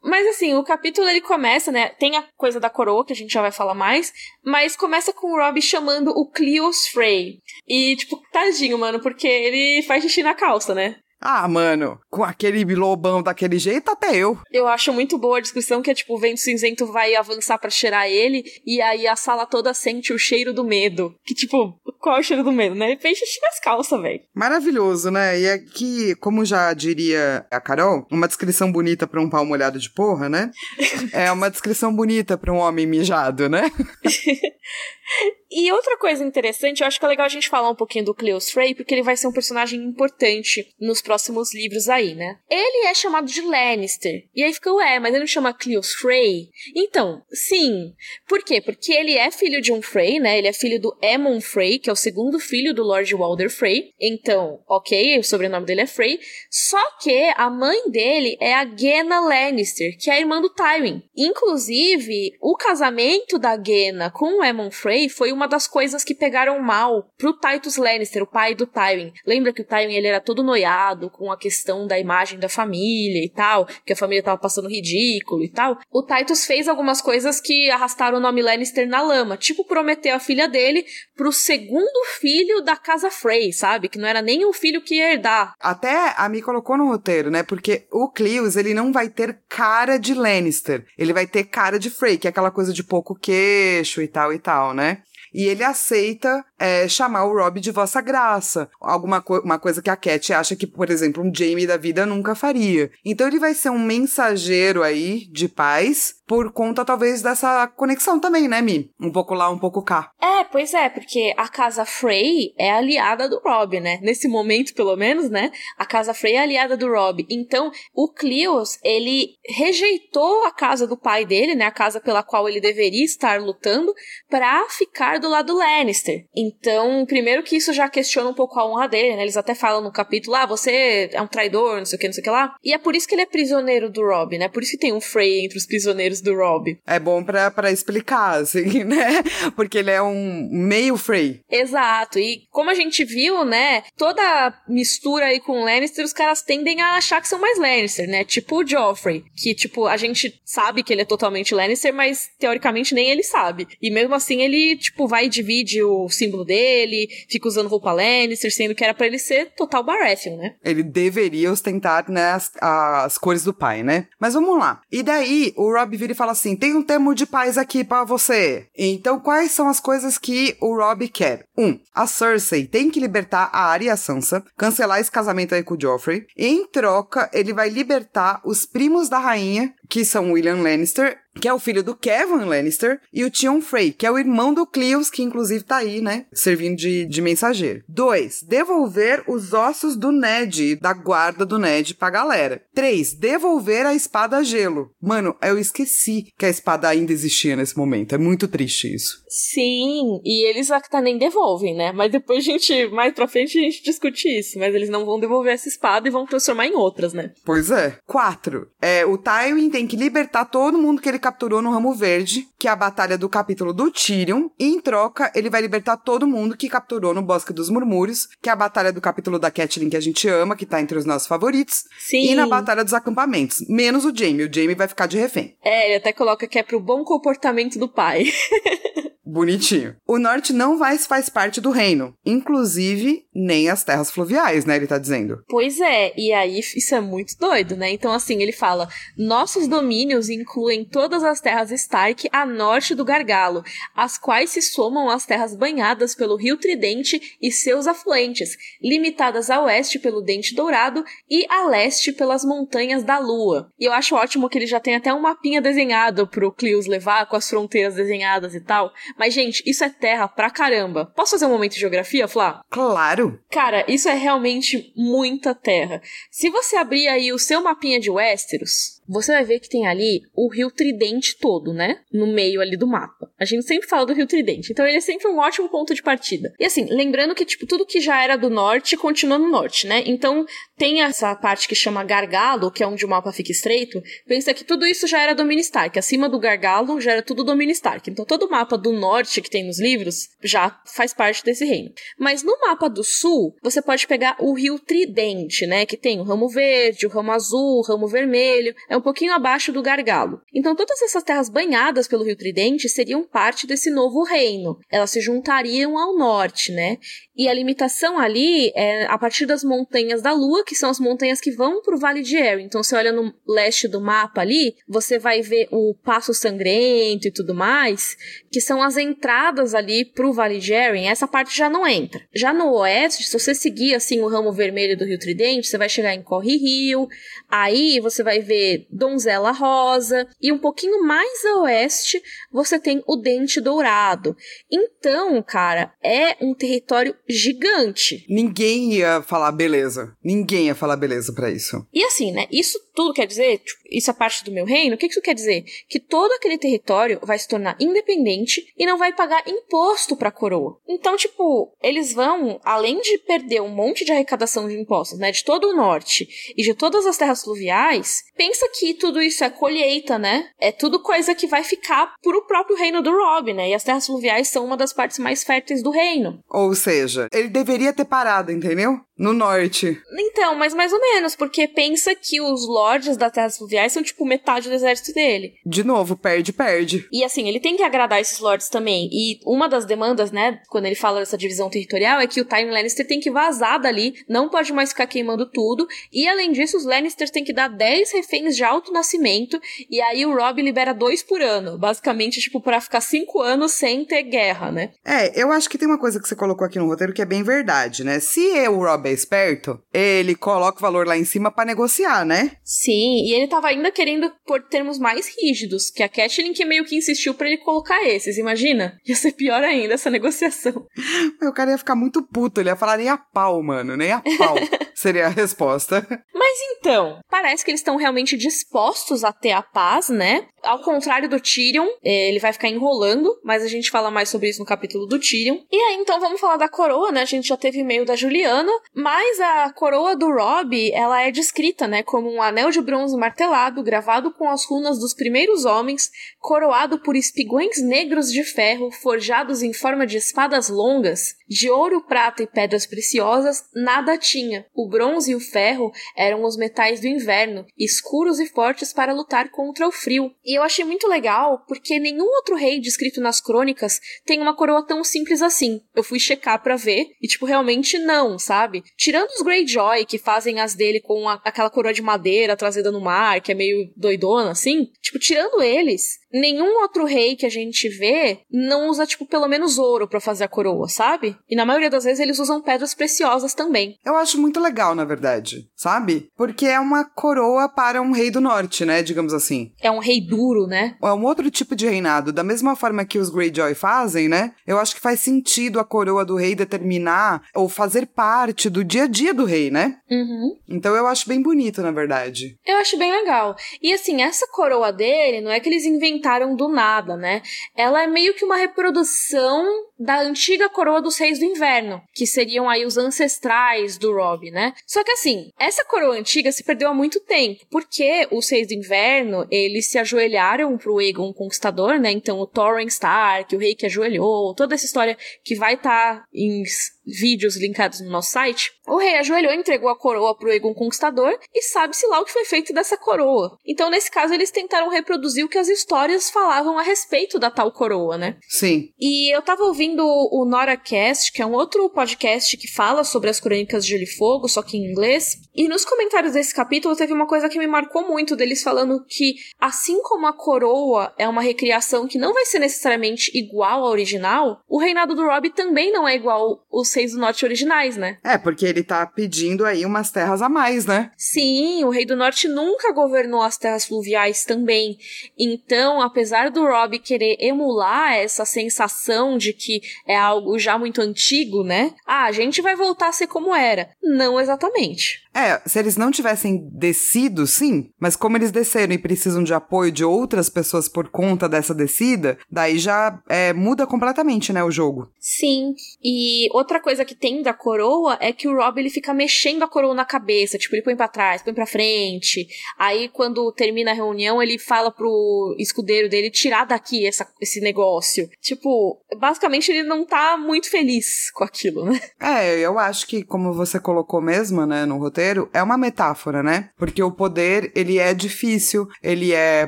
S1: Mas assim, o capítulo ele começa, né? Tem a coisa da coroa, que a gente já vai falar mais, mas começa com o Rob chamando o Cleos Frey. E, tipo, tadinho, mano, porque ele faz xixi na calça, né?
S2: Ah, mano, com aquele lobão daquele jeito, até eu.
S1: Eu acho muito boa a descrição que é tipo, o vento cinzento vai avançar para cheirar ele, e aí a sala toda sente o cheiro do medo. Que tipo, qual é o cheiro do medo, né? Ele fez xixi nas calças, velho.
S2: Maravilhoso, né? E é que, como já diria a Carol, uma descrição bonita para um pau molhado de porra, né? [laughs] é uma descrição bonita para um homem mijado, né? [laughs]
S1: E outra coisa interessante, eu acho que é legal a gente falar um pouquinho do Cleos Frey, porque ele vai ser um personagem importante nos próximos livros aí, né? Ele é chamado de Lannister. E aí fica, ué, mas ele não chama Cleos Frey? Então, sim. Por quê? Porque ele é filho de um Frey, né? Ele é filho do Aemon Frey, que é o segundo filho do Lord Walder Frey. Então, ok, o sobrenome dele é Frey. Só que a mãe dele é a Genna Lannister, que é a irmã do Tywin. Inclusive, o casamento da Genna com o Aemon Frey foi uma uma das coisas que pegaram mal pro Titus Lannister, o pai do Tywin. Lembra que o Tywin ele era todo noiado com a questão da imagem da família e tal, que a família tava passando ridículo e tal. O Titus fez algumas coisas que arrastaram o nome Lannister na lama, tipo prometeu a filha dele pro segundo filho da casa Frey, sabe? Que não era nem o filho que ia herdar.
S2: Até a Mi colocou no roteiro, né? Porque o Cleus, ele não vai ter cara de Lannister. Ele vai ter cara de Frey, que é aquela coisa de pouco queixo e tal e tal, né? E ele aceita é, chamar o Rob de Vossa Graça. Alguma co uma coisa que a Cat acha que, por exemplo, um Jamie da vida nunca faria. Então ele vai ser um mensageiro aí de paz por conta talvez dessa conexão também, né, Mi? Um pouco lá, um pouco cá.
S1: É, pois é, porque a casa Frey é aliada do Rob, né? Nesse momento, pelo menos, né? A casa Frey é aliada do Rob. Então, o Cleos, ele rejeitou a casa do pai dele, né? A casa pela qual ele deveria estar lutando, para ficar do lado Lannister. Então, primeiro que isso já questiona um pouco a honra dele, né? Eles até falam no capítulo, ah, você é um traidor, não sei o que, não sei o que lá. E é por isso que ele é prisioneiro do Rob, né? Por isso que tem um Frey entre os prisioneiros do Rob.
S2: É bom pra, pra explicar, assim, [laughs] né? Porque ele é um meio Frey.
S1: Exato. E como a gente viu, né? Toda mistura aí com Lannister, os caras tendem a achar que são mais Lannister, né? Tipo o Joffrey. Que, tipo, a gente sabe que ele é totalmente Lannister, mas teoricamente nem ele sabe. E mesmo assim, ele, tipo, vai e divide o símbolo dele, fica usando roupa Lannister, sendo que era para ele ser total Baratheon, né?
S2: Ele deveria ostentar, né, as, as cores do pai, né? Mas vamos lá. E daí, o Rob vira e fala assim: tem um termo de paz aqui para você. Então, quais são as coisas que o Rob quer? Um, a Cersei tem que libertar a Arya Sansa, cancelar esse casamento aí com o Joffrey. Em troca, ele vai libertar os primos da rainha, que são William Lannister que é o filho do Kevin Lannister, e o Tion Frey, que é o irmão do Cleos, que inclusive tá aí, né, servindo de, de mensageiro. Dois, devolver os ossos do Ned, da guarda do Ned pra galera. Três, devolver a espada gelo. Mano, eu esqueci que a espada ainda existia nesse momento. É muito triste isso.
S1: Sim, e eles até nem devolvem, né? Mas depois a gente, mais pra frente, a gente discute isso. Mas eles não vão devolver essa espada e vão transformar em outras, né?
S2: Pois é. Quatro, é, o Tywin tem que libertar todo mundo que ele capturou no Ramo Verde, que é a batalha do capítulo do Tyrion, e em troca ele vai libertar todo mundo que capturou no Bosque dos Murmúrios, que é a batalha do capítulo da Catelyn que a gente ama, que tá entre os nossos favoritos,
S1: Sim.
S2: e na batalha dos acampamentos, menos o Jaime, o Jaime vai ficar de refém.
S1: É, ele até coloca que é pro bom comportamento do pai. [laughs]
S2: Bonitinho. O norte não mais faz parte do reino, inclusive nem as terras fluviais, né? Ele tá dizendo.
S1: Pois é, e aí isso é muito doido, né? Então, assim, ele fala: nossos domínios incluem todas as terras Stark a norte do Gargalo, as quais se somam às terras banhadas pelo Rio Tridente e seus afluentes, limitadas a oeste pelo Dente Dourado e a leste pelas Montanhas da Lua. E eu acho ótimo que ele já tem até um mapinha desenhado pro Clios levar, com as fronteiras desenhadas e tal. Mas, gente, isso é terra pra caramba. Posso fazer um momento de geografia, Flá?
S2: Claro.
S1: Cara, isso é realmente muita terra. Se você abrir aí o seu mapinha de Westeros, você vai ver que tem ali o Rio Tridente todo, né? No meio ali do mapa. A gente sempre fala do Rio Tridente, então ele é sempre um ótimo ponto de partida. E assim, lembrando que, tipo, tudo que já era do norte continua no norte, né? Então tem essa parte que chama Gargalo, que é onde o mapa fica estreito. Pensa que tudo isso já era domínio Stark. Acima do Gargalo já era tudo domínio Stark. Então todo o mapa do norte que tem nos livros já faz parte desse reino. Mas no mapa do sul, você pode pegar o Rio Tridente, né? Que tem o ramo verde, o ramo azul, o ramo vermelho é um pouquinho abaixo do Gargalo. Então, todas essas terras banhadas pelo Rio Tridente seriam parte desse novo reino. Elas se juntariam ao norte, né? E a limitação ali é a partir das montanhas da Lua, que são as montanhas que vão para o Vale de Erin. Então, você olha no leste do mapa ali, você vai ver o Passo Sangrento e tudo mais, que são as entradas ali para o Vale de Erin. Essa parte já não entra. Já no oeste, se você seguir assim o ramo vermelho do Rio Tridente, você vai chegar em Corre Rio. Aí você vai ver Donzela Rosa e um pouquinho mais a oeste você tem o Dente Dourado. Então, cara, é um território gigante.
S2: Ninguém ia falar beleza. Ninguém ia falar beleza para isso.
S1: E assim, né? Isso tudo quer dizer, tipo, isso é parte do meu reino? O que isso quer dizer? Que todo aquele território vai se tornar independente e não vai pagar imposto pra coroa. Então, tipo, eles vão, além de perder um monte de arrecadação de impostos, né? De todo o norte e de todas as terras fluviais, pensa que tudo isso é colheita, né? É tudo coisa que vai ficar pro próprio reino do Rob, né? E as terras fluviais são uma das partes mais férteis do reino.
S2: Ou seja, ele deveria ter parado, entendeu? No norte.
S1: Então, mas mais ou menos, porque pensa que os lords das terras fluviais são tipo metade do exército dele.
S2: De novo, perde, perde.
S1: E assim, ele tem que agradar esses lords também. E uma das demandas, né, quando ele fala dessa divisão territorial, é que o Tywin Lannister tem que vazar dali, não pode mais ficar queimando tudo. E além disso, os Lannisters têm que dar 10 reféns de alto nascimento. E aí o Robb libera dois por ano. Basicamente, tipo, pra ficar cinco anos sem ter guerra, né?
S2: É, eu acho que tem uma coisa que você colocou aqui no roteiro que é bem verdade, né? Se o Rob é esperto, ele coloca o valor lá em cima para negociar, né?
S1: Sim, e ele tava ainda querendo por termos mais rígidos, que a Catelyn que meio que insistiu para ele colocar esses, imagina? Ia ser pior ainda essa negociação. [laughs]
S2: O cara ia ficar muito puto, ele ia falar nem a pau, mano, nem a pau. [laughs] seria a resposta.
S1: Mas então, parece que eles estão realmente dispostos a ter a paz, né? Ao contrário do Tyrion, ele vai ficar enrolando, mas a gente fala mais sobre isso no capítulo do Tyrion. E aí, então, vamos falar da coroa, né? A gente já teve e-mail da Juliana, mas a coroa do Robb, ela é descrita, né, como um anel de bronze martelado, gravado com as runas dos primeiros homens, coroado por espigões negros de ferro, forjados em forma de espadas longas, de ouro, prata e pedras preciosas, nada tinha. O bronze e o ferro eram os metais do inverno, escuros e fortes para lutar contra o frio. E eu achei muito legal, porque nenhum outro rei descrito nas crônicas tem uma coroa tão simples assim. Eu fui checar para ver, e tipo, realmente não, sabe? Tirando os Greyjoy, que fazem as dele com a, aquela coroa de madeira trazida no mar, que é meio doidona, assim. Tipo, tirando eles, nenhum outro rei que a gente vê não usa, tipo, pelo menos ouro para fazer a coroa, sabe? E na maioria das vezes eles usam pedras preciosas também.
S2: Eu acho muito legal, na verdade, sabe? Porque é uma coroa para um rei do norte, né? Digamos assim.
S1: É um rei duro, né?
S2: É um outro tipo de reinado. Da mesma forma que os Greyjoy fazem, né? Eu acho que faz sentido a coroa do rei determinar ou fazer parte do dia a dia do rei, né?
S1: Uhum.
S2: Então eu acho bem bonito, na verdade.
S1: Eu acho bem legal. E assim, essa coroa dele, não é que eles inventaram do nada, né? Ela é meio que uma reprodução da antiga coroa dos reis do inverno, que seriam aí os ancestrais do Rob, né? Só que assim, essa coroa antiga se perdeu há muito tempo, porque os reis do inverno, eles se ajoelharam pro Aegon Conquistador, né? Então o Thorin Stark, o rei que ajoelhou, toda essa história que vai estar tá em vídeos linkados no nosso site, o rei ajoelhou entregou a coroa pro Egon Conquistador e sabe-se lá o que foi feito dessa coroa. Então, nesse caso, eles tentaram reproduzir o que as histórias falavam a respeito da tal coroa, né?
S2: Sim.
S1: E eu tava ouvindo o NoraCast, que é um outro podcast que fala sobre as crônicas de Gelo e Fogo, só que em inglês. E nos comentários desse capítulo teve uma coisa que me marcou muito, deles falando que, assim como a coroa é uma recriação que não vai ser necessariamente igual à original, o reinado do Robb também não é igual os reis do norte originais, né?
S2: É, porque ele tá pedindo aí umas terras a mais, né?
S1: Sim, o rei do norte nunca governou as terras fluviais também. Então, apesar do Robb querer emular essa sensação de que é algo já muito antigo, né? Ah, a gente vai voltar a ser como era. Não exatamente.
S2: É, se eles não tivessem descido, sim, mas como eles desceram e precisam de apoio de outras pessoas por conta dessa descida, daí já é, muda completamente, né, o jogo.
S1: Sim, e outra coisa que tem da coroa é que o Rob ele fica mexendo a coroa na cabeça, tipo, ele põe para trás, põe para frente. Aí quando termina a reunião, ele fala pro escudeiro dele tirar daqui essa, esse negócio. Tipo, basicamente ele não tá muito feliz com aquilo, né?
S2: É, eu acho que como você colocou mesmo, né, no roteiro, poder é uma metáfora, né? Porque o poder, ele é difícil, ele é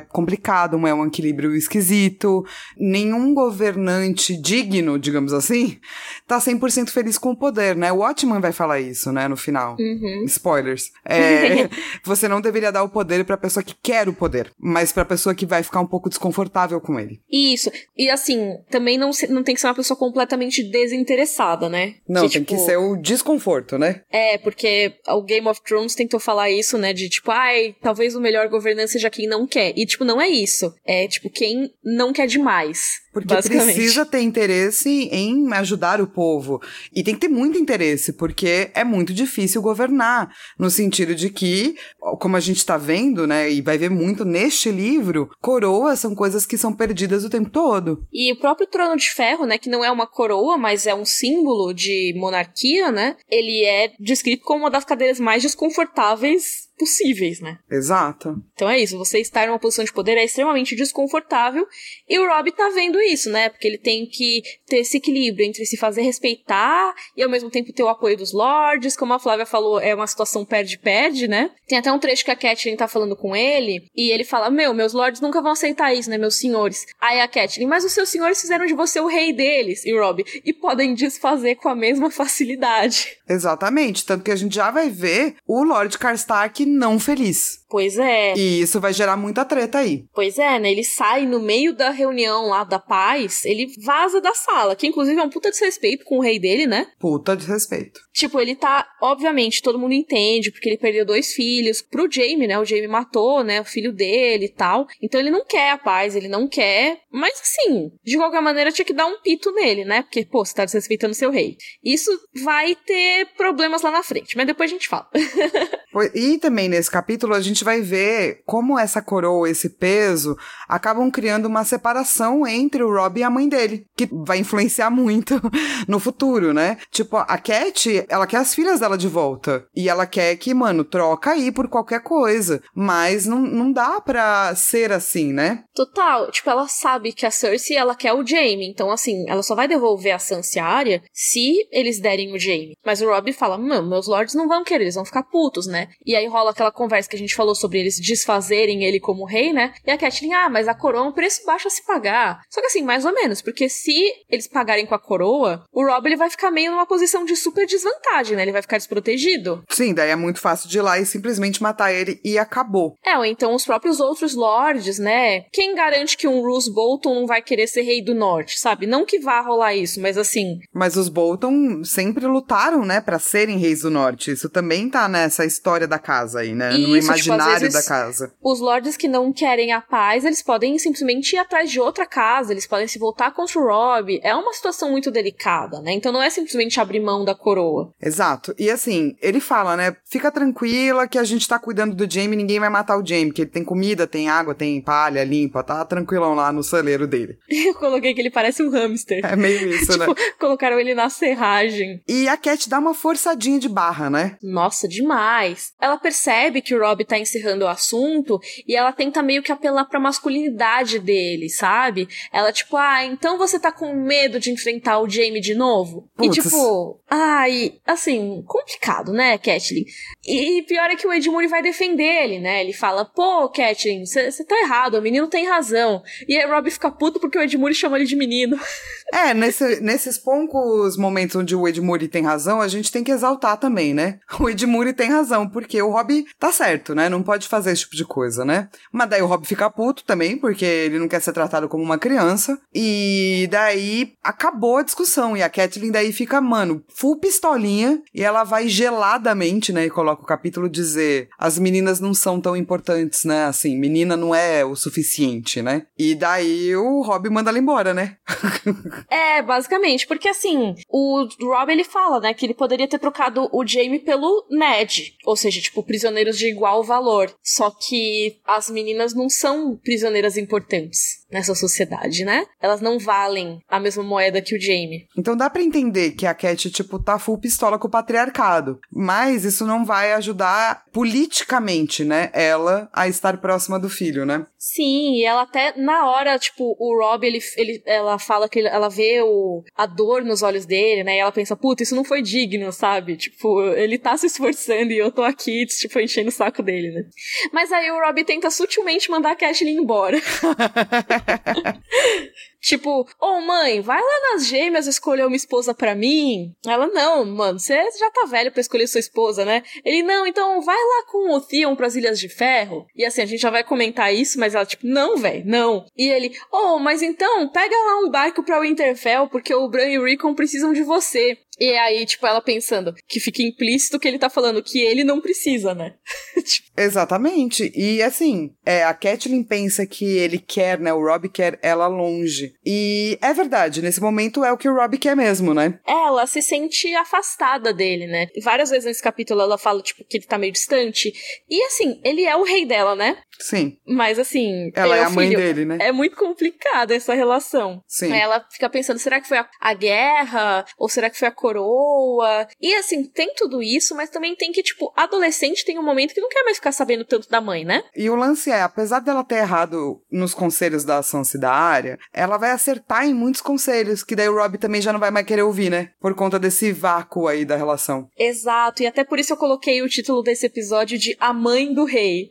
S2: complicado, é um equilíbrio esquisito. Nenhum governante digno, digamos assim, tá 100% feliz com o poder, né? O Watchman vai falar isso, né, no final.
S1: Uhum.
S2: Spoilers. [laughs] É, você não deveria dar o poder pra pessoa que quer o poder, mas pra pessoa que vai ficar um pouco desconfortável com ele.
S1: Isso. E assim, também não, não tem que ser uma pessoa completamente desinteressada, né?
S2: Não, que, tem tipo... que ser o desconforto, né?
S1: É, porque o Game of Thrones tentou falar isso, né? De tipo, ai, talvez o melhor governante seja quem não quer. E, tipo, não é isso. É, tipo, quem não quer demais.
S2: Porque precisa ter interesse em ajudar o povo. E tem que ter muito interesse, porque é muito difícil governar. No sentido de que, como a gente tá vendo, né, e vai ver muito neste livro, coroas são coisas que são perdidas o tempo todo.
S1: E o próprio Trono de Ferro, né, que não é uma coroa, mas é um símbolo de monarquia, né, ele é descrito como uma das cadeiras mais desconfortáveis possíveis, né?
S2: Exato.
S1: Então é isso, você estar numa posição de poder é extremamente desconfortável e o Rob tá vendo isso, né? Porque ele tem que ter esse equilíbrio entre se fazer respeitar e ao mesmo tempo ter o apoio dos lords, como a Flávia falou, é uma situação perde-perde, né? Tem até um trecho que a Catelyn tá falando com ele e ele fala: Meu, meus lords nunca vão aceitar isso, né, meus senhores? Aí a Catelyn, mas os seus senhores fizeram de você o rei deles, e o Rob, e podem desfazer com a mesma facilidade.
S2: Exatamente, tanto que a gente já vai ver o Lord Karstark não feliz.
S1: Pois é.
S2: E isso vai gerar muita treta aí.
S1: Pois é, né? Ele sai no meio da reunião lá da paz, ele vaza da sala, que inclusive é um puta desrespeito com o rei dele, né?
S2: Puta desrespeito.
S1: Tipo, ele tá, obviamente, todo mundo entende, porque ele perdeu dois filhos pro Jamie, né? O Jamie matou, né, o filho dele e tal. Então ele não quer a paz, ele não quer. Mas assim, de qualquer maneira tinha que dar um pito nele, né? Porque, pô, você tá desrespeitando seu rei. Isso vai ter problemas lá na frente, mas depois a gente fala. [laughs]
S2: e também nesse capítulo a gente vai ver como essa coroa, esse peso, acabam criando uma separação entre o Rob e a mãe dele, que vai influenciar muito [laughs] no futuro, né? Tipo, a Cat, ela quer as filhas dela de volta. E ela quer que, mano, troca aí por qualquer coisa. Mas não, não dá pra ser assim, né?
S1: Total. Tipo, ela sabe que a Cersei, ela quer o Jaime. Então, assim, ela só vai devolver a Sansa área se eles derem o Jaime. Mas o Rob fala, mano, meus lords não vão querer, eles vão ficar putos, né? E aí rola aquela conversa que a gente falou sobre eles desfazerem ele como rei, né? E a Catelyn, ah, mas a coroa é um preço baixo a se pagar. Só que assim, mais ou menos, porque se eles pagarem com a coroa, o Rob ele vai ficar meio numa posição de super desvantagem, né? Ele vai ficar desprotegido.
S2: Sim, daí é muito fácil de ir lá e simplesmente matar ele e acabou.
S1: É, ou então os próprios outros lords, né? Quem garante que um Roose Bolton não vai querer ser rei do norte, sabe? Não que vá rolar isso, mas assim.
S2: Mas os Bolton sempre lutaram, né, para serem reis do norte. Isso também tá nessa história da casa aí, né?
S1: Isso,
S2: no imaginário. Cenário
S1: vezes,
S2: da casa.
S1: Os lords que não querem a paz, eles podem simplesmente ir atrás de outra casa, eles podem se voltar contra o Rob. É uma situação muito delicada, né? Então não é simplesmente abrir mão da coroa.
S2: Exato. E assim, ele fala, né? Fica tranquila que a gente tá cuidando do Jamie, ninguém vai matar o Jamie, que ele tem comida, tem água, tem palha limpa, tá tranquilão lá no celeiro dele. [laughs]
S1: Eu coloquei que ele parece um hamster.
S2: É meio isso, [laughs]
S1: tipo,
S2: né?
S1: colocaram ele na serragem.
S2: E a Cat dá uma forçadinha de barra, né?
S1: Nossa, demais. Ela percebe que o Rob tá encerrando o assunto e ela tenta meio que apelar pra masculinidade dele, sabe? Ela, tipo, ah, então você tá com medo de enfrentar o Jamie de novo?
S2: Putz.
S1: E tipo, ai, assim, complicado, né, Kathleen? E pior é que o Ed Mooney vai defender ele, né? Ele fala, pô, Kathleen, você tá errado, o menino tem razão. E aí o Rob fica puto porque o Ed Mooney chama ele de menino. [laughs]
S2: É, nesse, nesses poucos momentos onde o Ed Mooney tem razão, a gente tem que exaltar também, né? O Ed Mooney tem razão, porque o Rob tá certo, né? Não pode fazer esse tipo de coisa, né? Mas daí o Rob fica puto também, porque ele não quer ser tratado como uma criança. E daí acabou a discussão. E a Kathleen daí fica, mano, full pistolinha. E ela vai geladamente, né? E coloca o capítulo dizer: as meninas não são tão importantes, né? Assim, menina não é o suficiente, né? E daí o Rob manda ela embora, né? [laughs]
S1: É, basicamente, porque assim, o Rob ele fala, né, que ele poderia ter trocado o Jamie pelo Ned, ou seja, tipo, prisioneiros de igual valor. Só que as meninas não são prisioneiras importantes nessa sociedade, né? Elas não valem a mesma moeda que o Jamie.
S2: Então dá pra entender que a Cat, tipo, tá full pistola com o patriarcado. Mas isso não vai ajudar politicamente, né? Ela a estar próxima do filho, né?
S1: Sim, e ela até na hora, tipo, o Rob, ele, ele, ela fala que ele- ela vê o, a dor nos olhos dele, né? E ela pensa, puta, isso não foi digno, sabe? Tipo, ele tá se esforçando e eu tô aqui, tipo, enchendo o saco dele, né? Mas aí o Rob tenta sutilmente mandar a Catelyn embora. [laughs] [laughs] Tipo, ô mãe, vai lá nas gêmeas escolher uma esposa pra mim. Ela, não, mano, você já tá velho pra escolher sua esposa, né? Ele, não, então vai lá com o Theon pras Ilhas de Ferro. E assim, a gente já vai comentar isso, mas ela, tipo, não, velho, não. E ele, oh, mas então, pega lá um barco pra Winterfell, porque o Bran e o Rickon precisam de você. E aí, tipo, ela pensando que fica implícito que ele tá falando que ele não precisa, né? [laughs] Tipo,
S2: Exatamente. E assim, é, a Catelyn pensa que ele quer, né? O Rob quer ela longe. E é verdade, nesse momento é o que o Rob quer mesmo, né?
S1: ela se sente afastada dele, né? Várias vezes nesse capítulo ela fala, tipo, que ele tá meio distante. E assim, ele é o rei dela, né?
S2: Sim.
S1: Mas assim.
S2: Ela
S1: ele
S2: é a
S1: o
S2: mãe
S1: filho.
S2: dele, né?
S1: É muito complicada essa relação.
S2: Sim.
S1: Ela fica pensando, será que foi a, a guerra? Ou será que foi a coroa? E assim, tem tudo isso, mas também tem que, tipo, adolescente tem um momento que não quer mais ficar sabendo tanto da mãe, né?
S2: E o lance é, apesar dela ter errado nos conselhos da Sansa e da área, ela vai acertar em muitos conselhos, que daí o Rob também já não vai mais querer ouvir, né? Por conta desse vácuo aí da relação.
S1: Exato, e até por isso eu coloquei o título desse episódio de A Mãe do Rei.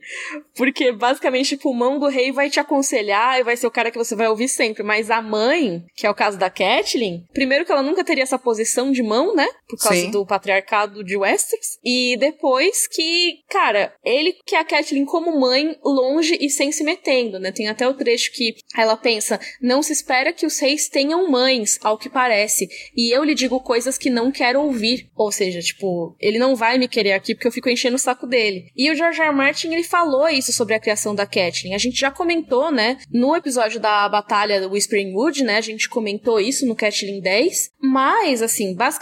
S1: Porque basicamente, tipo, o mão do rei vai te aconselhar e vai ser o cara que você vai ouvir sempre. Mas a mãe, que é o caso da Catelyn, primeiro que ela nunca teria essa posição de mão, né? Por causa
S2: Sim.
S1: do patriarcado de Westeros. E depois que, cara, ele que a Catelyn como mãe, longe e sem se metendo, né? Tem até o trecho que ela pensa: não se espera que os reis tenham mães, ao que parece. E eu lhe digo coisas que não quero ouvir. Ou seja, tipo, ele não vai me querer aqui porque eu fico enchendo o saco dele. E o George R. R. Martin, ele falou isso sobre a criação da Catelyn. A gente já comentou, né? No episódio da batalha do Whispering Wood, né? A gente comentou isso no Catelyn 10. Mas, assim, basicamente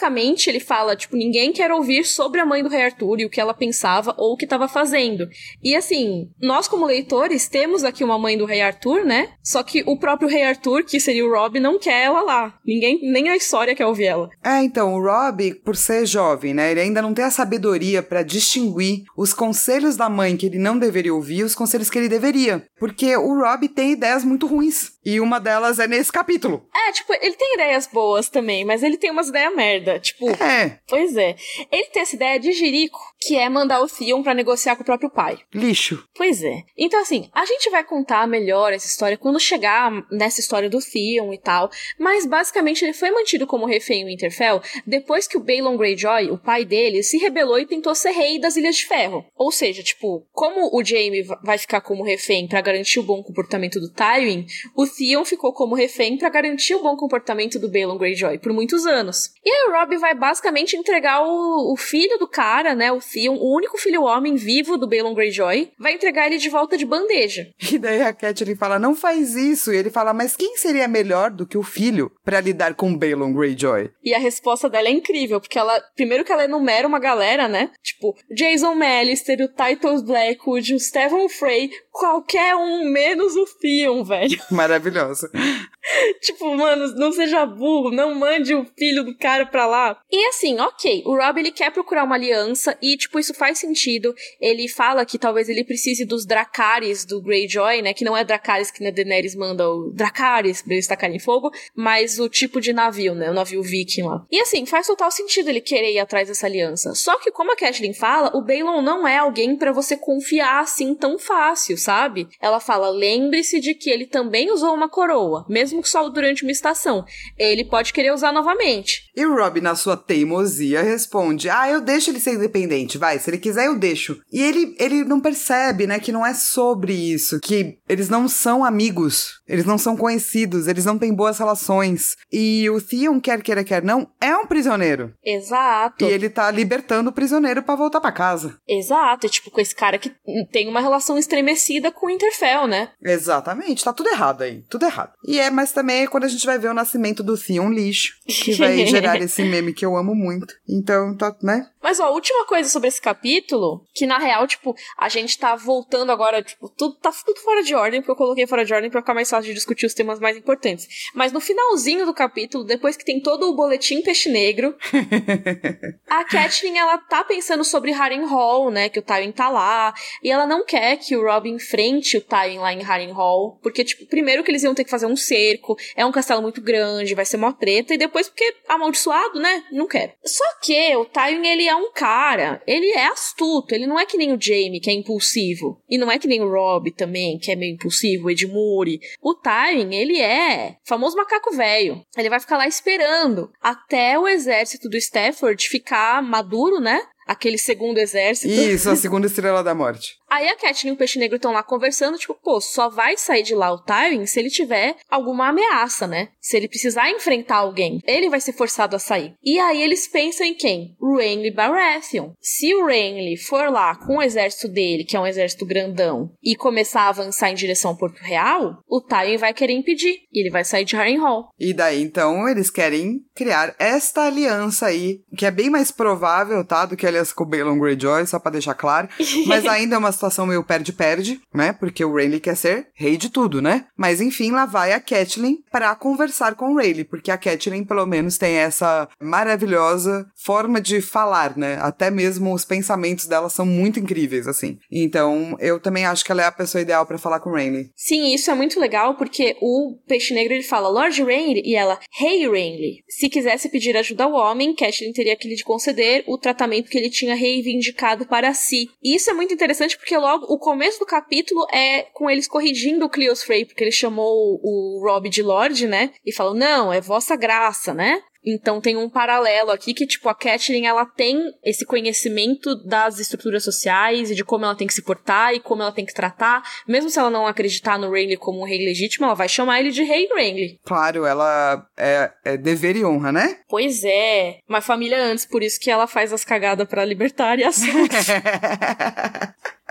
S1: ele fala, tipo, ninguém quer ouvir sobre a mãe do Rei Arthur e o que ela pensava ou o que estava fazendo. E, assim, nós como leitores temos aqui uma mãe do Rei Arthur, né? Só que o próprio Rei Arthur, que seria o Rob, não quer ela lá. Ninguém, nem a história quer ouvir ela.
S2: É, então, o Rob, por ser jovem, né, ele ainda não tem a sabedoria pra distinguir os conselhos da mãe que ele não deveria ouvir e os conselhos que ele deveria. Porque o Rob tem ideias muito ruins. E uma delas é nesse capítulo.
S1: É, tipo, ele tem ideias boas também, mas ele tem umas ideias merda. Tipo,
S2: É,
S1: pois é. Ele tem essa ideia de jirico, que é mandar o Theon pra negociar com o próprio pai.
S2: lixo.
S1: Pois é. Então, assim, a gente vai contar melhor essa história quando chegar nessa história do Theon e tal. Mas, basicamente, ele foi mantido como refém em Winterfell depois que o Balon Greyjoy, o pai dele, se rebelou e tentou ser rei das Ilhas de Ferro. Ou seja, tipo, como o Jaime va- vai ficar como refém pra garantir o bom comportamento do Tywin, o Theon ficou como refém pra garantir o bom comportamento do Balon Greyjoy por muitos anos. E aí o Rob vai basicamente entregar o, o filho do cara, né, o Theon, o único filho homem vivo do Balon Greyjoy, vai entregar ele de volta de bandeja. [laughs]
S2: E daí a Catelyn fala, não faz isso. E ele fala, mas quem seria melhor do que o filho para lidar com Balon Greyjoy?
S1: E a resposta dela é incrível, porque ela, primeiro que ela enumera uma galera, né, tipo, Jason Mallister, o Titus Blackwood, o Stephen Frey, qualquer um menos o Theon, velho.
S2: Maravilhoso. [laughs]
S1: tipo, mano, não seja burro, não mande o filho do cara pra lá. E assim, ok, o Rob ele quer procurar uma aliança e, tipo, isso faz sentido. Ele fala que talvez ele precise dos Dracaris do Greyjoy, né? Que não é Dracaris que na Daenerys manda o Dracaris pra eles tacarem fogo, mas o tipo de navio, né? O navio viking lá. E assim, faz total sentido ele querer ir atrás dessa aliança. Só que, como a Catelyn fala, o Balon não é alguém para você confiar assim tão fácil, sabe? Ela fala: lembre-se de que ele também usou uma coroa, mesmo que só durante uma estação. Ele pode querer usar novamente.
S2: E o Rob, na sua teimosia, responde: Ah, eu deixo ele ser independente, vai. Se ele quiser, eu deixo. E ele, ele não percebe, né, que não é sobre isso, que eles não são amigos, eles não são conhecidos, eles não têm boas relações. E o Theon, quer queira, quer não, é um prisioneiro.
S1: Exato.
S2: E ele tá libertando o prisioneiro para voltar para casa.
S1: Exato, tipo, com esse cara que tem uma relação estremecida com o Interfell, né?
S2: Exatamente, tá tudo errado aí, tudo errado. E é, mas também é quando a gente vai ver o nascimento do Theon lixo, que vai gerar [laughs] esse meme que eu amo muito. Então, tá, né?
S1: Mas, ó, a última coisa sobre esse capítulo, que na real, tipo, a gente tá voltando agora, tipo, tudo tá tudo fora de ordem, porque eu coloquei fora de ordem pra ficar mais fácil de discutir os temas mais importantes. Mas no finalzinho do capítulo, depois que tem todo o boletim peixe negro, [laughs] a Catelyn, ela tá pensando sobre Harrenhal, né, que o Tywin tá lá, e ela não quer que o Robin enfrente o Tywin lá em Harrenhal, porque, tipo, primeiro que eles iam ter que fazer um cerco, é um castelo muito grande, vai ser uma treta, e depois porque amaldiçoado, né, não quero. Só que o Tywin, ele é um cara, ele é astuto, ele não é que nem o Jaime, que é impulsivo, e não é que nem o Rob também, que é meio impulsivo, o Edmure. O Tywin, ele é famoso macaco velho. Ele vai ficar lá esperando até o exército do Stafford ficar maduro, né? Aquele segundo exército.
S2: Isso, a segunda estrela da morte.
S1: Aí a Catelyn e o Peixe Negro estão lá conversando, tipo, pô, só vai sair de lá o Tywin se ele tiver alguma ameaça, né? Se ele precisar enfrentar alguém, ele vai ser forçado a sair. E aí eles pensam em quem? Renly Baratheon. Se o Renly for lá com o exército dele, que é um exército grandão, e começar a avançar em direção ao Porto Real, o Tywin vai querer impedir. E ele vai sair de Harrenhal.
S2: E daí, então, eles querem criar esta aliança aí, que é bem mais provável, tá, do que a aliança com o Balon Greyjoy, só pra deixar claro. [laughs] Mas ainda é uma situação meio perde-perde, né? Porque o Rayleigh quer ser rei de tudo, né? Mas enfim, lá vai a Catelyn para conversar com o Rayleigh, porque a Catelyn pelo menos tem essa maravilhosa forma de falar, né? Até mesmo os pensamentos dela são muito incríveis, assim. Então, eu também acho que ela é a pessoa ideal para falar com o Rayleigh.
S1: Sim, isso é muito legal, porque o Peixe Negro ele fala Lord Rayleigh e ela, Hey Rayleigh. Se quisesse pedir ajuda ao homem, Catelyn teria que lhe conceder o tratamento que ele tinha reivindicado para si. E isso é muito interessante porque logo o começo do capítulo é com eles corrigindo o Cleos Frey, porque ele chamou o Rob de Lorde, né? E falou: "Não, é vossa graça, né?" Então tem um paralelo aqui que, tipo, a Catelyn, ela tem esse conhecimento das estruturas sociais e de como ela tem que se portar e como ela tem que tratar. Mesmo se ela não acreditar no Renly como um rei legítimo, ela vai chamar ele de rei Renly.
S2: Claro, ela é, é dever e honra, né?
S1: Pois é. Uma família antes, por isso que ela faz as cagadas para libertar e assuntos. [laughs] [laughs]